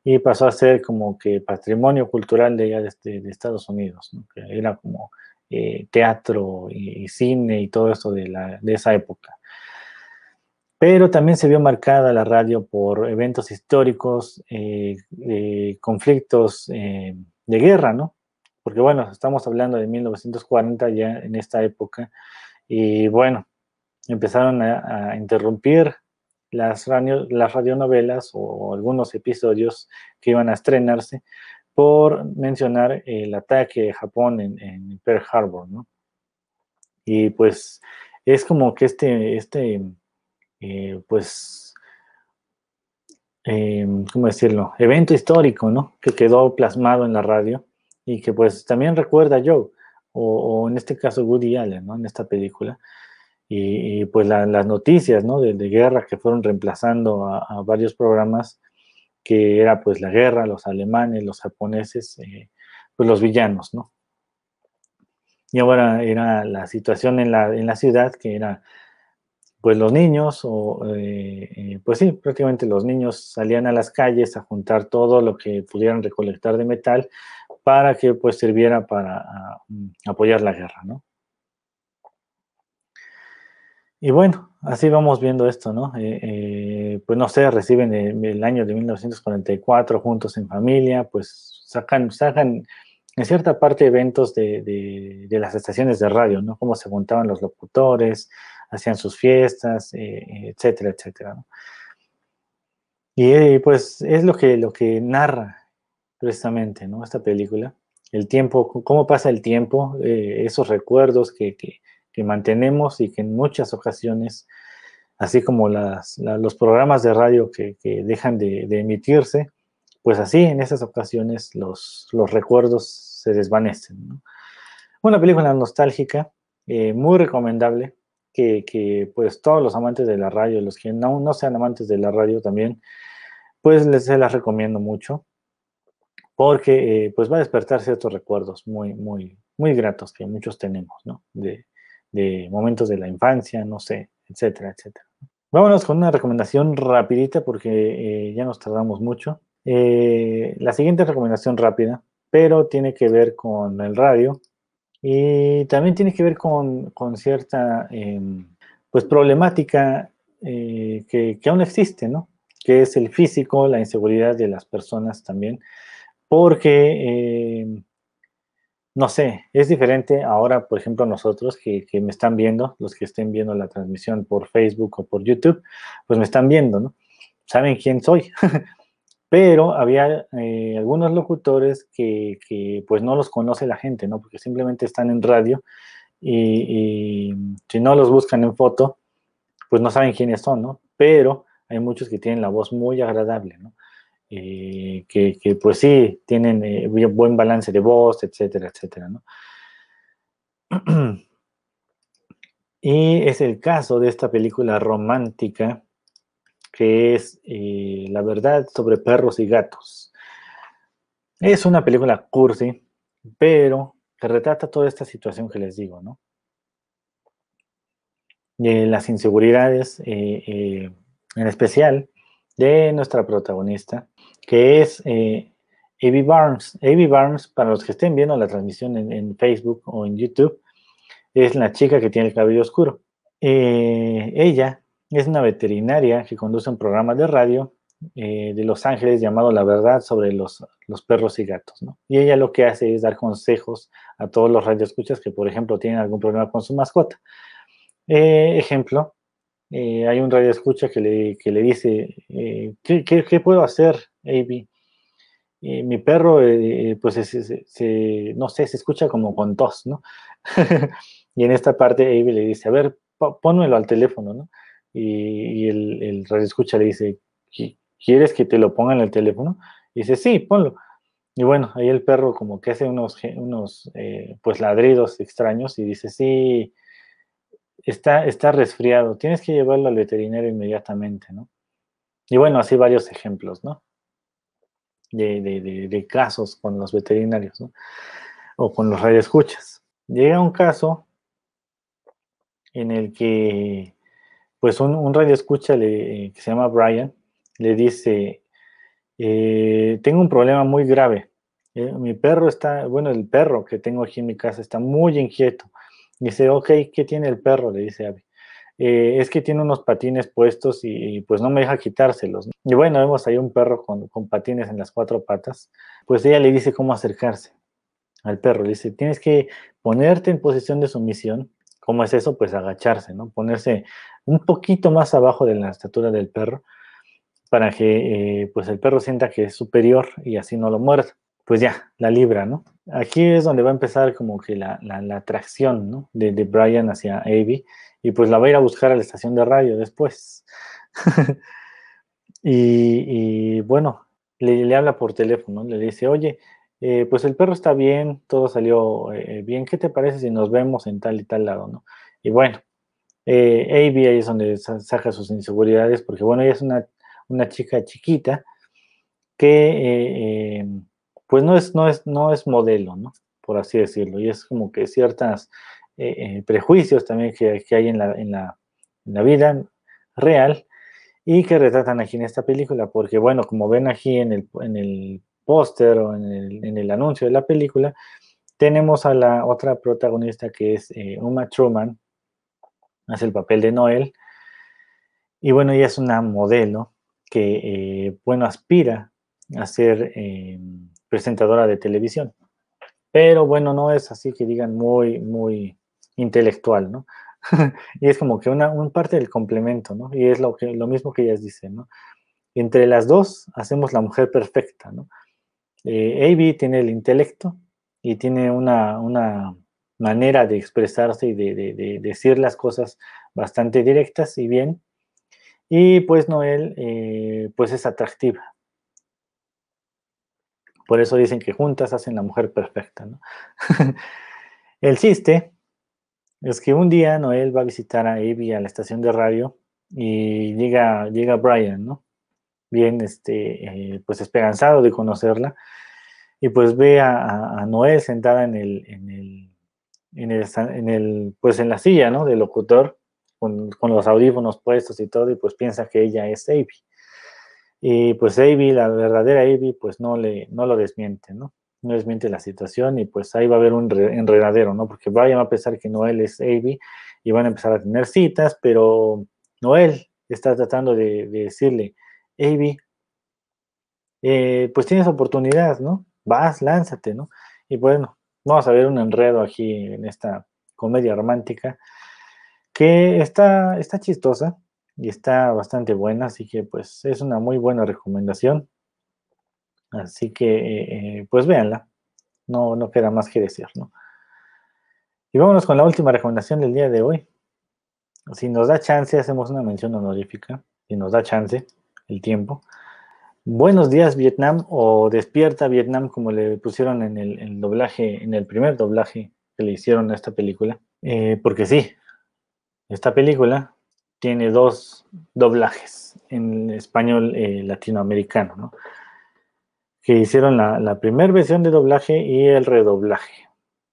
y pasó a ser como que patrimonio cultural de allá de, este, Estados Unidos, que era como eh, teatro y, cine y todo eso de, la, de esa época. Pero también se vio marcada la radio por eventos históricos, eh, conflictos eh, de guerra, ¿no? Porque bueno, estamos hablando de 1940 ya en esta época, y bueno, empezaron a, interrumpir las, las radionovelas o algunos episodios que iban a estrenarse por mencionar el ataque de Japón en, Pearl Harbor, ¿no? Y pues es como que este, este eh, pues, eh, ¿cómo decirlo? Evento histórico, ¿no? Que quedó plasmado en la radio y que pues también recuerda a Joe, o, o en este caso Woody Allen, ¿no? En esta película, y, pues las noticias ¿no? de, guerra que fueron reemplazando a, varios programas, que era pues la guerra, los alemanes, los japoneses, eh, pues los villanos, ¿no? Y ahora era la situación en la, en la ciudad, que era pues los niños, o eh, eh, pues sí, prácticamente los niños salían a las calles a juntar todo lo que pudieran recolectar de metal para que pues sirviera para apoyar la guerra, ¿no? Y bueno, así vamos viendo esto, ¿no? Eh, eh, pues no sé, reciben el, año de 1944 juntos en familia, pues sacan, sacan en cierta parte eventos de, las estaciones de radio, ¿no? Cómo se juntaban los locutores, hacían sus fiestas, eh, etcétera, etcétera, ¿no? Y pues es lo que, lo que narra precisamente, ¿no? Esta película, el tiempo, cómo pasa el tiempo, esos recuerdos que, que que mantenemos y que en muchas ocasiones, así como los programas de radio que, dejan de, emitirse, pues así en esas ocasiones los, los recuerdos se desvanecen. Una película nostálgica, eh, muy recomendable, que, pues todos los amantes de la radio, los que no, no sean amantes de la radio también, pues les se las recomiendo mucho, porque eh, pues va a despertar ciertos recuerdos muy, muy, muy gratos que muchos tenemos, ¿no? De momentos de la infancia, no sé, etcétera, etcétera. Vámonos con una recomendación rapidita porque eh, ya nos tardamos mucho. Eh, la siguiente recomendación rápida, pero tiene que ver con el radio y también tiene que ver con, cierta em, pues problemática eh, que, que, aún existe, ¿no? Que es el físico, la inseguridad de las personas también, porque em, no sé, es diferente ahora, por ejemplo, nosotros que, me están viendo, los que estén viendo la transmisión por Facebook o por YouTube, pues me están viendo, ¿no? Saben quién soy. [LAUGHS] Pero había eh, algunos locutores que, pues no los conoce la gente, ¿no? Porque simplemente están en radio y, si no los buscan en foto, pues no saben quiénes son, ¿no? Pero hay muchos que tienen la voz muy agradable, ¿no? Que, que, pues sí, tienen buen balance de voz, etcétera, etcétera, ¿no? [CLEARS THROAT] Y es el caso de esta película romántica que es eh, La verdad sobre perros y gatos. Es una película cursi, pero que retrata toda esta situación que les digo, ¿no? De las inseguridades, eh, eh, en especial de nuestra protagonista, que es Abby Barnes. Abby Barnes, para los que estén viendo la transmisión en Facebook o en YouTube, es la chica que tiene el cabello oscuro. Eh, ella es una veterinaria que conduce un programa de radio eh, de Los Ángeles llamado La Verdad sobre los, perros y gatos. Y ella lo que hace es dar consejos a todos los radioescuchas que, por ejemplo, tienen algún problema con su mascota. Eh, ejemplo, hay un radioescucha que le, que le dice, ¿qué, puedo hacer, Avi? mi perro, pues, no sé, se escucha como con tos, ¿no? [LAUGHS] Y en esta parte Avi le dice, a ver, pónmelo al teléfono, ¿no? Y, el, el radio escucha le dice, ¿quieres que te lo ponga en el teléfono? Y dice, sí, ponlo. Y bueno, ahí el perro como que hace unos, unos eh, pues ladridos extraños y dice, sí, está, está resfriado, tienes que llevarlo al veterinario inmediatamente, ¿no? Y bueno, así varios ejemplos, ¿no? De, de, de casos con los veterinarios. O con los radioescuchas. Llega un caso en el que pues un, radio escucha le, que se llama Brian le dice, eh, tengo un problema muy grave. Eh, mi perro está, bueno, el perro que tengo aquí en mi casa está muy inquieto. Dice, ok, ¿qué tiene el perro? Le dice Abby. Eh, es que tiene unos patines puestos y, pues no me deja quitárselos. Y bueno, vemos ahí un perro con, patines en las cuatro patas. Pues ella le dice cómo acercarse al perro. Le dice, tienes que ponerte en posición de sumisión ¿Cómo es eso? Pues agacharse, ¿no? Ponerse un poquito más abajo de la estatura del perro para que eh, pues el perro sienta que es superior y así no lo muerda. Pues ya, la libra, ¿no? Aquí es donde va a empezar como que la, atracción, ¿no? De, Brian hacia Abby y pues la va a ir a buscar a la estación de radio después. [LAUGHS] y, bueno, le, habla por teléfono, le dice, oye, eh, pues el perro está bien, todo salió eh, bien, ¿qué te parece si nos vemos en tal y tal lado, no? Y bueno, eh, ahí es donde saca sus inseguridades, porque bueno, ella es una, chica chiquita que eh, pues no es, no, es, no es modelo, ¿no? Por así decirlo, y es como que ciertos prejuicios también que, hay en la, en, la, en vida real y que retratan aquí en esta película, porque bueno, como ven aquí en el, en el póster o en el, anuncio de la película, tenemos a la otra protagonista que es eh, Uma Truman, hace el papel de Noel, y bueno, ella es una modelo que, eh, bueno, aspira a ser eh, presentadora de televisión, pero bueno, no es así que digan muy, muy intelectual, ¿no? [LAUGHS] y es como que una, parte del complemento, ¿no? Y es lo, que, lo mismo que ellas dicen, ¿no? Entre las dos hacemos la mujer perfecta, ¿no? eh, tiene el intelecto y tiene una, manera de expresarse y de, decir las cosas bastante directas y bien. Y pues Noel, eh, pues es atractiva. Por eso dicen que juntas hacen la mujer perfecta. [LAUGHS] el chiste es que un día Noel va a visitar a Abby a la estación de radio y llega, llega Brian, ¿no? bien este, eh, pues esperanzado de conocerla, y pues ve a, Noel sentada en el, en el, en el, pues en la silla, ¿no? Del locutor, con, los audífonos puestos y todo, y pues piensa que ella es Abby. Y pues Abby, la verdadera Abby, pues no, le, no lo desmiente, ¿no? No desmiente la situación y pues ahí va a haber un enredadero, ¿no? Porque Brian va a pensar que Noel es Abby y van a empezar a tener citas, pero Noel está tratando de decirle, Avi, eh, pues tienes oportunidad, ¿no? Vas, lánzate, ¿no? Y bueno, vamos a ver un enredo aquí en esta comedia romántica que está, está chistosa y está bastante buena, así que pues es una muy buena recomendación. Así que eh, pues véanla, no, no queda más que decir, ¿no? Y vámonos con la última recomendación del día de hoy. Si nos da chance, hacemos una mención honorífica, si nos da chance el tiempo, Buenos días Vietnam o Despierta Vietnam, como le pusieron en el, doblaje, en el primer doblaje que le hicieron a esta película. Eh, porque sí, esta película tiene dos doblajes en español eh, latinoamericano, ¿no? Que hicieron la, primera versión de doblaje y el redoblaje.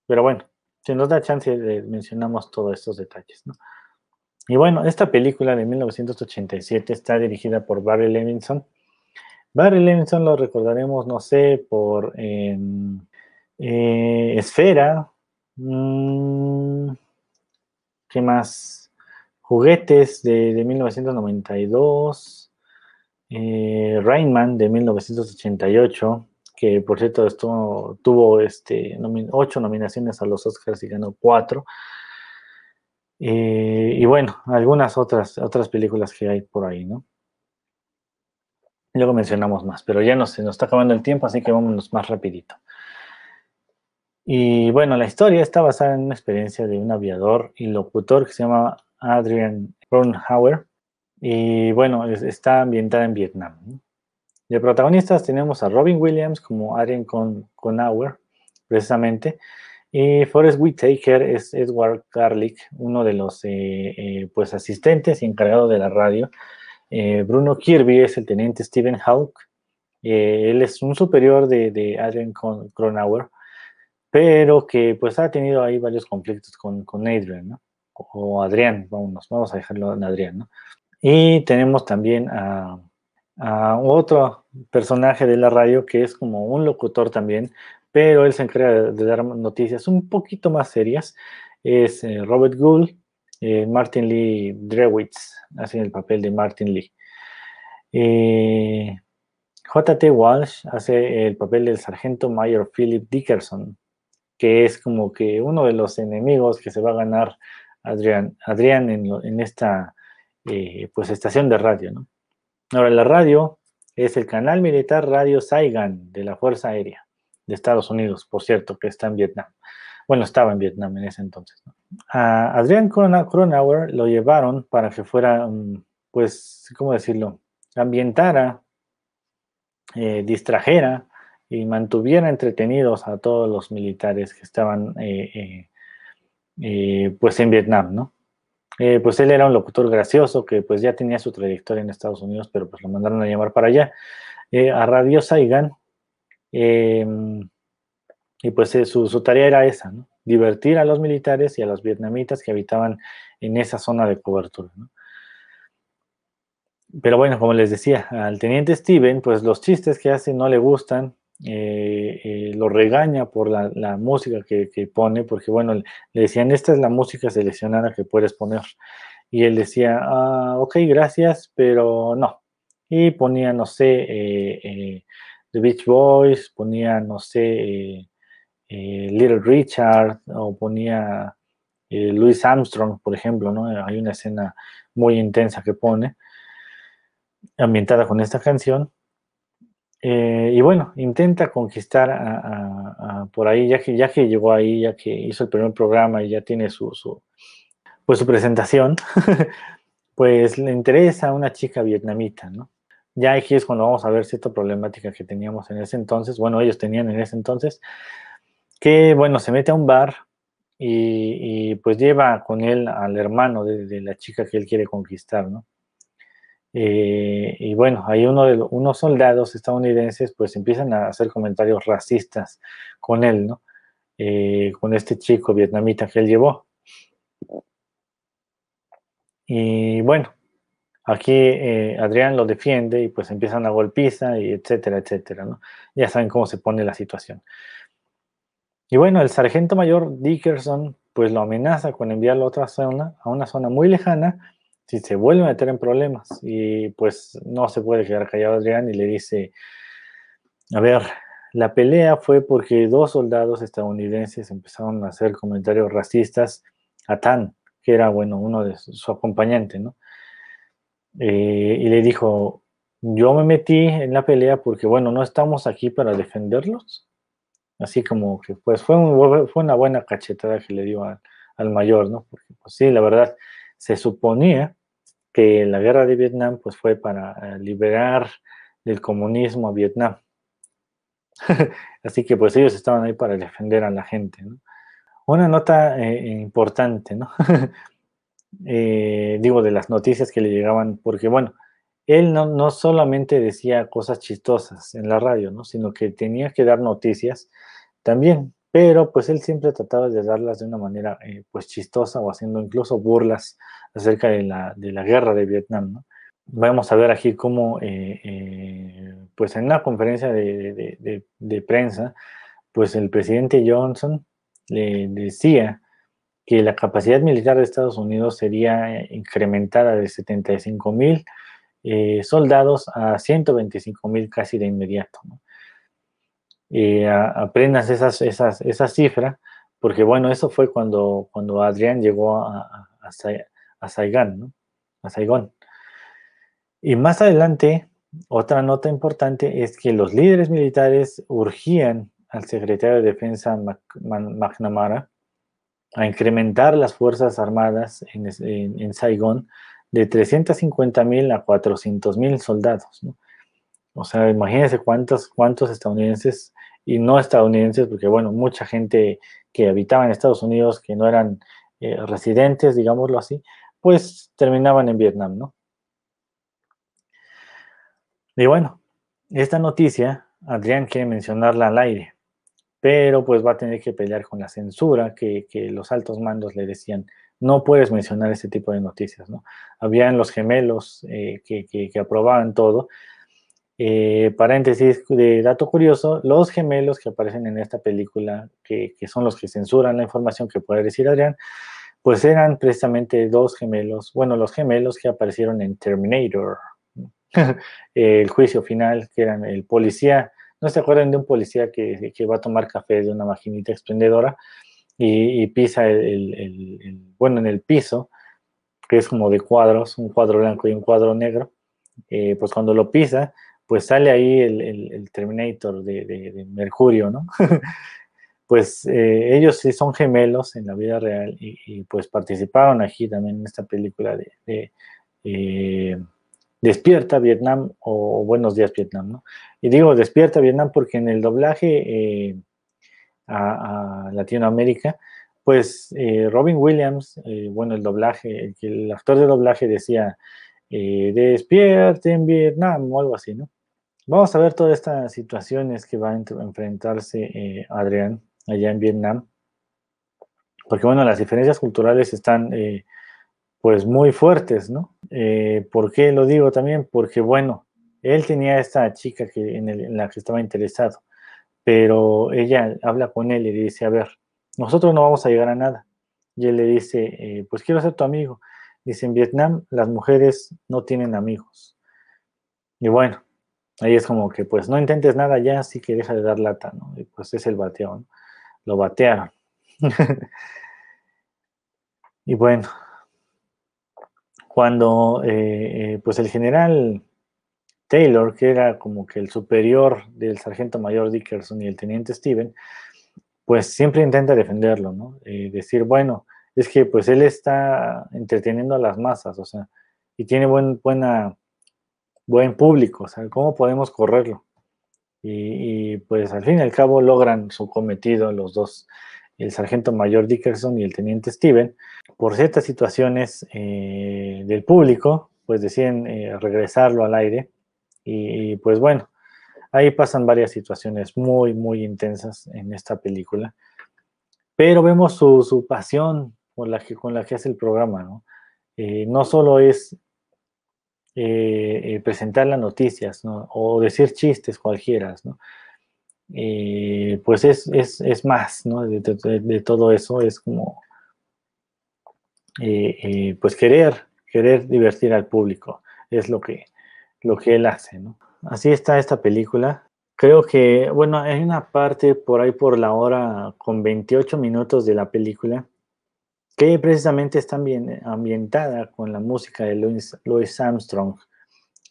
Pero bueno, si nos da chance, de mencionamos todos estos detalles. ¿no? Y bueno, esta película de 1987 está dirigida por Barry Levinson Barry Levinson lo recordaremos, no sé, por em, eh, Esfera. Mm, ¿Qué más? Juguetes de, 1992. Eh, Rainman de 1988, que por cierto esto, tuvo este, ocho nominaciones a los Oscars y ganó cuatro. Eh, y bueno, algunas otras, otras películas que hay por ahí, ¿no? Luego mencionamos más, pero ya no se nos está acabando el tiempo, así que vámonos más rapidito. Y bueno, la historia está basada en una experiencia de un aviador y locutor que se llama Adrian Cronauer. Y bueno, está ambientada en Vietnam. De protagonistas tenemos a Robin Williams como Adrian Cronauer, precisamente. Y Forrest Whitaker es Edward Garlick, uno de los eh, eh, pues asistentes y encargado de la radio eh, Bruno Kirby es el teniente Stephen Hawk. Él es un superior de, Adrian Cronauer, pero que pues ha tenido ahí varios conflictos con, Adrian, ¿no? O Adrián, vamos, vamos a dejarlo en Adrián, ¿no? Y tenemos también a, otro personaje de la radio que es como un locutor también, pero él se encarga de, dar noticias un poquito más serias. Es eh, Robert Gould, eh, Martin Lee Drewitz hace el papel de Martin Lee. Eh, J.T. Walsh hace el papel del sargento mayor Philip Dickerson, que es como que uno de los enemigos que se va a ganar Adrián, Adrián en, esta eh, pues estación de radio. ¿no? Ahora, la radio es el canal militar Radio Saigon de la Fuerza Aérea de Estados Unidos, por cierto, que está en Vietnam. Bueno, estaba en Vietnam en ese entonces. A Adrián Cronauer lo llevaron para que fuera, mm, pues, ¿cómo decirlo? Ambientara, eh, distrajera y mantuviera entretenidos a todos los militares que estaban, eh, eh, pues, en Vietnam, ¿no? Pues él era un locutor gracioso que pues ya tenía su trayectoria en Estados Unidos, pero pues lo mandaron a llamar para allá. a Radio Saigon, em, y pues eh, su, tarea era esa, divertir a los militares y a los vietnamitas que habitaban en esa zona de cobertura. Pero bueno, como les decía, al teniente Steven, pues los chistes que hace no le gustan, eh, eh, lo regaña por la, música que, pone, porque bueno, le decían, esta es la música seleccionada que puedes poner. Y él decía, ah, ok, gracias, pero no. Y ponía, no sé, The Beach Boys, ponía, no sé, eh, Little Richard o ponía eh, Louis Armstrong, por ejemplo, ¿no? Hay una escena muy intensa que pone, ambientada con esta canción. Eh, y bueno, intenta conquistar a, por ahí, ya que, ya que llegó ahí, ya que hizo el primer programa y ya tiene su, su pues su presentación, [LAUGHS] pues le interesa a una chica vietnamita, ¿no? Ya aquí es cuando vamos a ver cierta problemática que teníamos en ese entonces, bueno, ellos tenían en ese entonces, que, bueno, se mete a un bar y, pues lleva con él al hermano de, la chica que él quiere conquistar, ¿no? Eh, y bueno, hay uno de unos soldados estadounidenses pues empiezan a hacer comentarios racistas con él, ¿no? Eh, con este chico vietnamita que él llevó. Y bueno, aquí eh, Adrián lo defiende y pues empiezan a golpiza y etcétera, etcétera, ¿no? Ya saben cómo se pone la situación. Y bueno, el sargento mayor Dickerson pues lo amenaza con enviarlo a otra zona, a una zona muy lejana, si se vuelve a meter en problemas. Y pues no se puede quedar callado Adrián y le dice, a ver, la pelea fue porque dos soldados estadounidenses empezaron a hacer comentarios racistas a Tan, que era, bueno, uno de su, acompañante, ¿no? Eh, y le dijo, yo me metí en la pelea porque, bueno, no estamos aquí para defenderlos, Así como que pues fue, fue una buena cachetada que le dio al, mayor, ¿no? Porque pues sí, la verdad, se suponía que la guerra de Vietnam pues fue para eh, liberar del comunismo a Vietnam. [LAUGHS] Así que pues ellos estaban ahí para defender a la gente. Una nota eh, importante, ¿no? [LAUGHS] Eh, digo, de las noticias que le llegaban, porque bueno, él no, no, solamente decía cosas chistosas en la radio, ¿no? Sino que tenía que dar noticias también, pero pues él siempre trataba de darlas de una manera eh, pues chistosa o haciendo incluso burlas acerca de la, de la guerra de Vietnam. Vamos a ver aquí cómo, eh, eh, pues en una conferencia de, de, prensa, pues el presidente Johnson le decía que la capacidad militar de Estados Unidos sería incrementada de 75 mil soldados a 125 mil casi de inmediato. Eh, apenas esas, esas, esa cifra, porque bueno, eso fue cuando, cuando Adrián llegó a, Saigón, ¿no? Saigón. Y más adelante, otra nota importante es que los líderes militares urgían al secretario de Defensa McNamara a incrementar las Fuerzas Armadas en, en, en Saigón de 350 mil a 400 mil soldados. ¿no? O sea, imagínense cuántos, cuántos estadounidenses y no estadounidenses, porque bueno, mucha gente que habitaba en Estados Unidos, que no eran eh, residentes, digámoslo así, pues terminaban en Vietnam, ¿no? Y bueno, esta noticia, Adrián quiere mencionarla al aire, pero pues va a tener que pelear con la censura que, los altos mandos le decían, no puedes mencionar este tipo de noticias, ¿no? Habían los gemelos eh, que, que aprobaban todo, eh, paréntesis de dato curioso, los gemelos que aparecen en esta película, que, son los que censuran la información que puede decir Adrián, pues eran precisamente dos gemelos, bueno, los gemelos que aparecieron en Terminator, [LAUGHS] el juicio final, que eran el policía, ¿no se acuerdan de un policía que, va a tomar café de una maquinita expendedora y, pisa el, bueno, en el piso, que es como de cuadros, un cuadro blanco y un cuadro negro, eh, pues cuando lo pisa, pues sale ahí el, Terminator de, Mercurio, ¿no? [LAUGHS] pues eh, ellos sí son gemelos en la vida real y, pues participaron aquí también en esta película de, eh, Despierta Vietnam o Buenos días Vietnam, ¿no? Y digo Despierta Vietnam porque en el doblaje eh, a, Latinoamérica, pues Robin Williams, bueno, el doblaje, el, el actor de doblaje decía, Despierta en Vietnam o algo así, ¿no? Vamos a ver todas estas situaciones que va a enfrentarse eh, Adrián allá en Vietnam. Porque bueno, las diferencias culturales están eh, pues muy fuertes, ¿no? Eh, ¿Por qué lo digo también? Porque bueno, él tenía esta chica que, en, la que estaba interesado, pero ella habla con él y dice, a ver, nosotros no vamos a llegar a nada. Y él le dice, pues quiero ser tu amigo. Dice, en Vietnam las mujeres no tienen amigos. Y bueno, Ahí es como que, pues, no intentes nada ya, así que deja de dar lata, ¿no? Y pues es el bateo, ¿no? Lo batearon. [LAUGHS] y bueno, cuando, eh, eh, pues, el general Taylor, que era como que el superior del sargento mayor Dickerson y el teniente Steven, pues siempre intenta defenderlo, ¿no? Eh, decir, bueno, es que pues él está entreteniendo a las masas, o sea, y tiene buen, buena buen público, o sea, ¿cómo podemos correrlo? Y, pues al fin y al cabo logran su cometido los dos, el sargento mayor Dickerson y el teniente Steven. Por ciertas situaciones eh, del público, pues deciden eh, regresarlo al aire. Y, pues bueno, ahí pasan varias situaciones muy, muy intensas en esta película. Pero vemos su, pasión con la, que, con la que hace el programa, ¿no? Eh, no solo es eh, eh, presentar las noticias, O decir chistes cualquiera, ¿no? Eh, pues es, es, más, ¿no? De, todo eso es como, pues querer, querer divertir al público, es lo que, lo que él hace, ¿no? Así está esta película. Creo que, bueno, hay una parte por ahí por la hora con 28 minutos de la película que precisamente está ambientada con la música de Louis, Armstrong,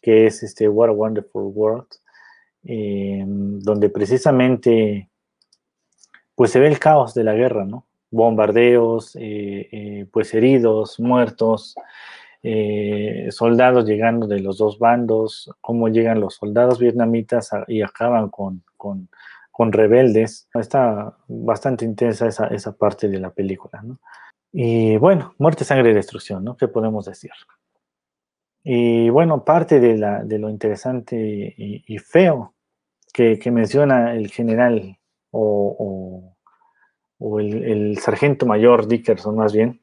que es este What a Wonderful World, em, donde precisamente pues se ve el caos de la guerra, ¿no? Bombardeos, eh, eh, pues heridos, muertos, eh, soldados llegando de los dos bandos, cómo llegan los soldados vietnamitas y acaban con, con, rebeldes. Está bastante intensa esa, esa parte de la película, ¿no? Y bueno, muerte, sangre y destrucción, ¿no? ¿Qué podemos decir? Y bueno, parte de, lo interesante y, feo que, menciona el general o, el, sargento mayor Dickerson más bien,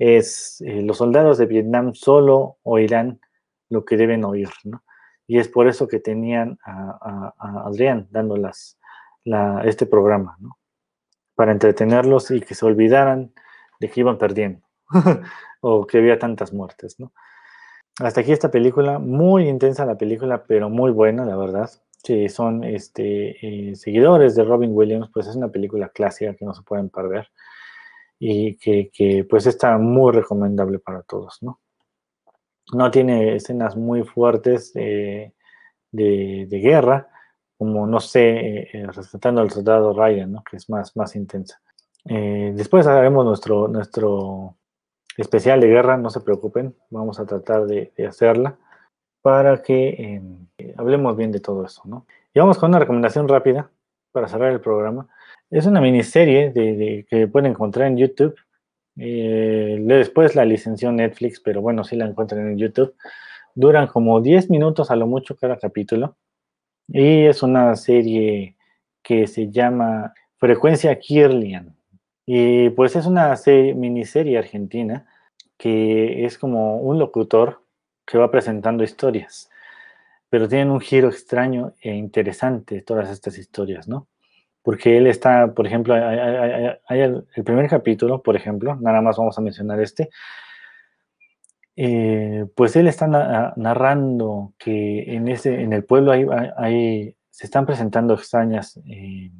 es eh, los soldados de Vietnam solo oirán lo que deben oír, ¿no? Y es por eso que tenían a, Adrián dando este programa, ¿no? Para entretenerlos y que se olvidaran de que iban perdiendo [LAUGHS] o que había tantas muertes, ¿no? Hasta aquí esta película, muy intensa la película, pero muy buena, la verdad. Si son este, eh, seguidores de Robin Williams, pues es una película clásica que no se pueden perder y que, pues está muy recomendable para todos, ¿no? No tiene escenas muy fuertes de, guerra, como, no sé, eh, eh, al soldado Ryan, ¿no? Que es más, más intensa. Eh, después haremos nuestro, nuestro especial de guerra, no se preocupen, vamos a tratar de, hacerla para que em, hablemos bien de todo eso, ¿no? Y vamos con una recomendación rápida para cerrar el programa. Es una miniserie de, que pueden encontrar en YouTube. Eh, después la licenció Netflix, pero bueno, sí la encuentran en YouTube. Duran como 10 minutos a lo mucho cada capítulo. Y es una serie que se llama Frecuencia Kirlian. Y pues es una miniserie argentina que es como un locutor que va presentando historias, pero tienen un giro extraño e interesante todas estas historias, ¿no? Porque él está, por ejemplo, hay, el, primer capítulo, por ejemplo, nada más vamos a mencionar este, eh, pues él está narrando que en, ese, en el pueblo hay, se están presentando extrañas eh,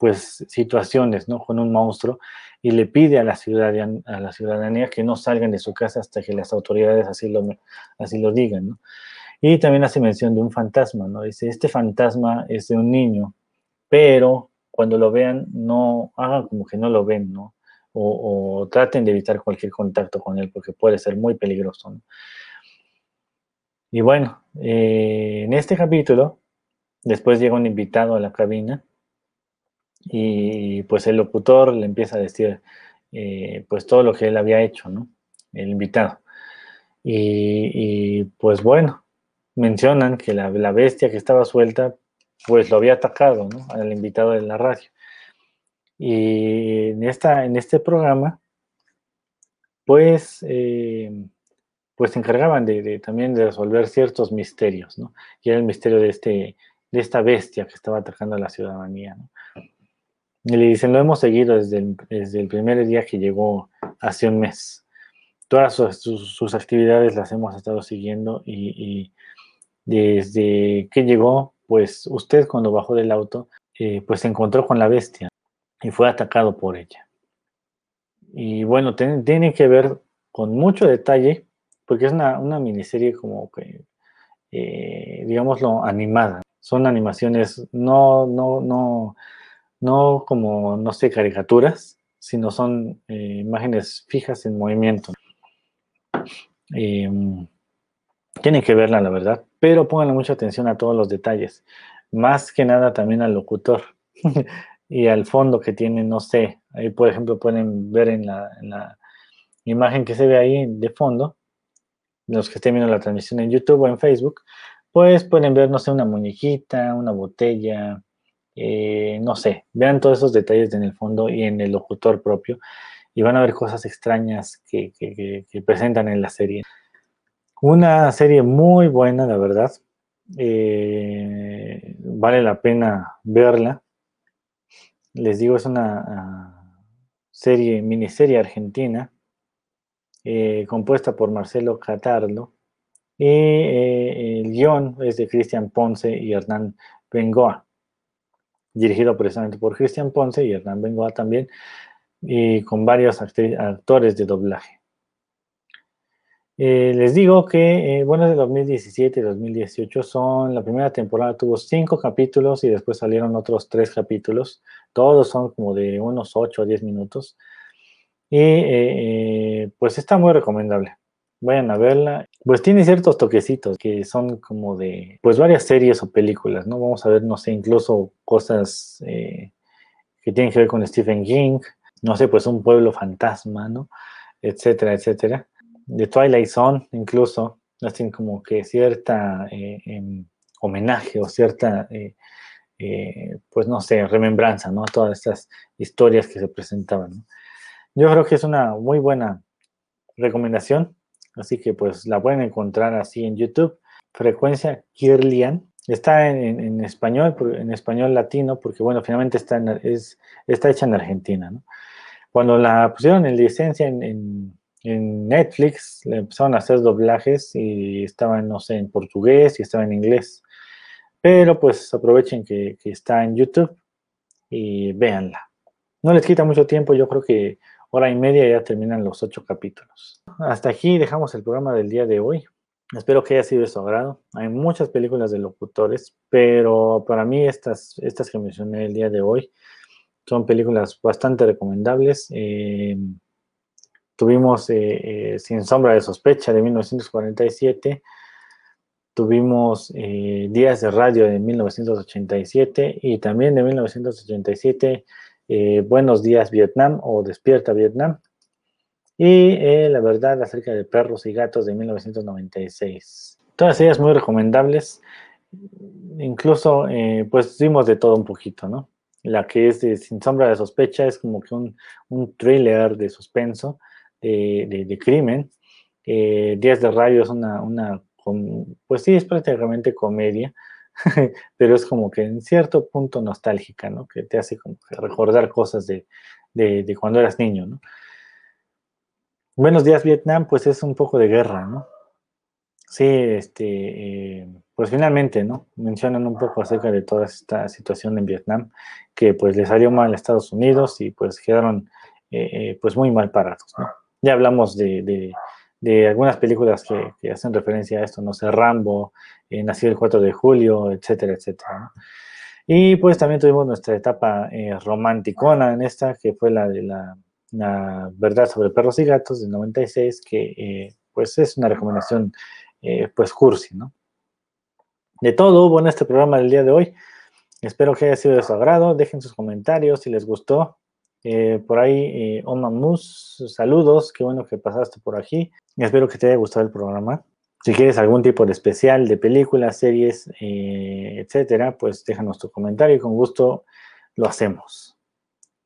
pues situaciones, ¿no? Con un monstruo y le pide a la, ciudadanía, a la ciudadanía que no salgan de su casa hasta que las autoridades así lo, así lo digan, ¿no? Y también hace mención de un fantasma, ¿no? Dice, este fantasma es de un niño, pero cuando lo vean, no hagan como que no lo ven, ¿no? O, traten de evitar cualquier contacto con él porque puede ser muy peligroso, ¿no? Y bueno, eh, en este capítulo, después llega un invitado a la cabina y pues el locutor le empieza a decir eh, pues todo lo que él había hecho, ¿no? El invitado. Y, pues bueno, mencionan que la, bestia que estaba suelta pues lo había atacado, ¿no? Al invitado de la radio. Y en, esta, en este programa pues eh, pues se encargaban de, también de resolver ciertos misterios, ¿no? Y era el misterio de, este, de esta bestia que estaba atacando a la ciudadanía, ¿no? Y le dicen, lo hemos seguido desde el, primer día que llegó hace un mes. Todas sus, actividades las hemos estado siguiendo y, desde que llegó, pues usted cuando bajó del auto, eh, pues se encontró con la bestia y fue atacado por ella. Y bueno, tiene que ver con mucho detalle, porque es una, miniserie como que, eh, digámoslo, animada. Son animaciones no, no, no, no como, no sé, caricaturas, sino son eh, imágenes fijas en movimiento. Em, tienen que verla, la verdad, pero pónganle mucha atención a todos los detalles. Más que nada también al locutor [LAUGHS] y al fondo que tiene, no sé. Ahí, por ejemplo, pueden ver en la, en la imagen que se ve ahí de fondo, los que estén viendo la transmisión en YouTube o en Facebook, pues pueden ver, no sé, una muñequita, una botella, eh, no sé, vean todos esos detalles en el fondo y en el locutor propio y van a ver cosas extrañas que, presentan en la serie. Una serie muy buena, la verdad. Eh, vale la pena verla. Les digo, es una ah, serie, miniserie argentina, eh, compuesta por Marcelo Catarlo. Y el guion es de Cristian Ponce y Hernán Bengoa dirigido precisamente por Cristian Ponce y Hernán Bengoa también, y con varios actores de doblaje. Eh, les digo que, eh, bueno, de 2017 y 2018 son, la primera temporada tuvo cinco capítulos y después salieron otros tres capítulos. Todos son como de unos 8 o 10 minutos. Y eh, pues está muy recomendable. Vayan a verla. Pues tiene ciertos toquecitos que son como de, pues varias series o películas, ¿no? Vamos a ver, no sé, incluso cosas eh, que tienen que ver con Stephen King, no sé, pues un pueblo fantasma, ¿no? Etcétera, etcétera. De Twilight Zone, incluso, hacen como que cierta eh, em, homenaje o cierta, eh, pues no sé, remembranza, ¿no? Todas estas historias que se presentaban, ¿no? Yo creo que es una muy buena recomendación Así que pues la pueden encontrar así en YouTube. Frecuencia Kirlian. Está en, español, en español latino, porque bueno, finalmente está, es, está hecha en Argentina. Cuando la pusieron en licencia en, Netflix, le empezaron a hacer doblajes y estaba, no sé, en portugués y estaba en inglés. Pero pues aprovechen que, que está en YouTube y véanla. No les quita mucho tiempo, yo creo que hora y media ya terminan los ocho capítulos. Hasta aquí dejamos el programa del día de hoy. Espero que haya sido de su agrado. Hay muchas películas de locutores, pero para mí estas, estas que mencioné el día de hoy son películas bastante recomendables. Eh, tuvimos eh, eh, Sin sombra de sospecha de 1947. Tuvimos Días de Radio de 1987 y también de 1987 eh, Buenos días Vietnam o Despierta Vietnam. Y eh, La verdad acerca de perros y gatos de 1996. Todas ellas muy recomendables. Incluso, eh, pues vimos de todo un poquito, ¿no? La que es de Sin Sombra de Sospecha es como que un, un thriller de suspenso, de, de, crimen. Días de Radio es una, una, pues sí, es prácticamente comedia [LAUGHS] pero es como que en cierto punto nostálgica, ¿no? Que te hace como recordar cosas de, cuando eras niño, ¿no? Buenos días, Vietnam, pues es un poco de guerra, ¿no? Sí, este, eh, pues finalmente, ¿no? Mencionan un poco acerca de toda esta situación en Vietnam, que pues le salió mal a Estados Unidos y pues quedaron eh, eh, pues muy mal parados, ¿no? Ya hablamos de, de algunas películas que, hacen referencia a esto, no sé, Rambo, eh, Nació el 4 de julio, etcétera, etcétera. Y pues también tuvimos nuestra etapa eh, romanticona en esta, que fue la de la, verdad sobre perros y gatos del 96, que eh, pues es una recomendación pues cursi, ¿no? De todo hubo en este programa del día de hoy. Espero que haya sido de su agrado. Dejen sus comentarios si les gustó. Eh, por ahí, eh, Mus, saludos, qué bueno que pasaste por aquí. Espero que te haya gustado el programa. Si quieres algún tipo de especial de películas, series, eh, etcétera, pues déjanos tu comentario y con gusto lo hacemos.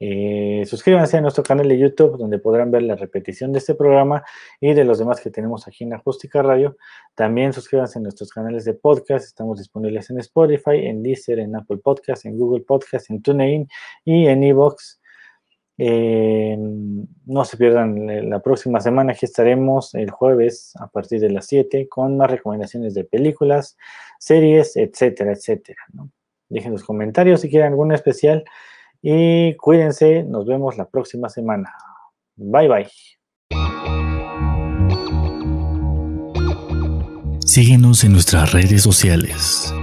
Eh, suscríbanse a nuestro canal de YouTube donde podrán ver la repetición de este programa y de los demás que tenemos aquí en Acústica Radio. También suscríbanse a nuestros canales de podcast. Estamos disponibles en Spotify, en Deezer, en Apple Podcast, en Google Podcast, en TuneIn y en Evox. Eh, no se pierdan la próxima semana, aquí estaremos el jueves a partir de las 7 con más recomendaciones de películas, series, etcétera, etcétera. Dejen los comentarios si quieren algún especial y cuídense, nos vemos la próxima semana. Bye bye. Síguenos en nuestras redes sociales.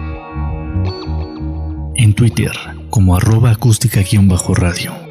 En Twitter como arroba acústica-radio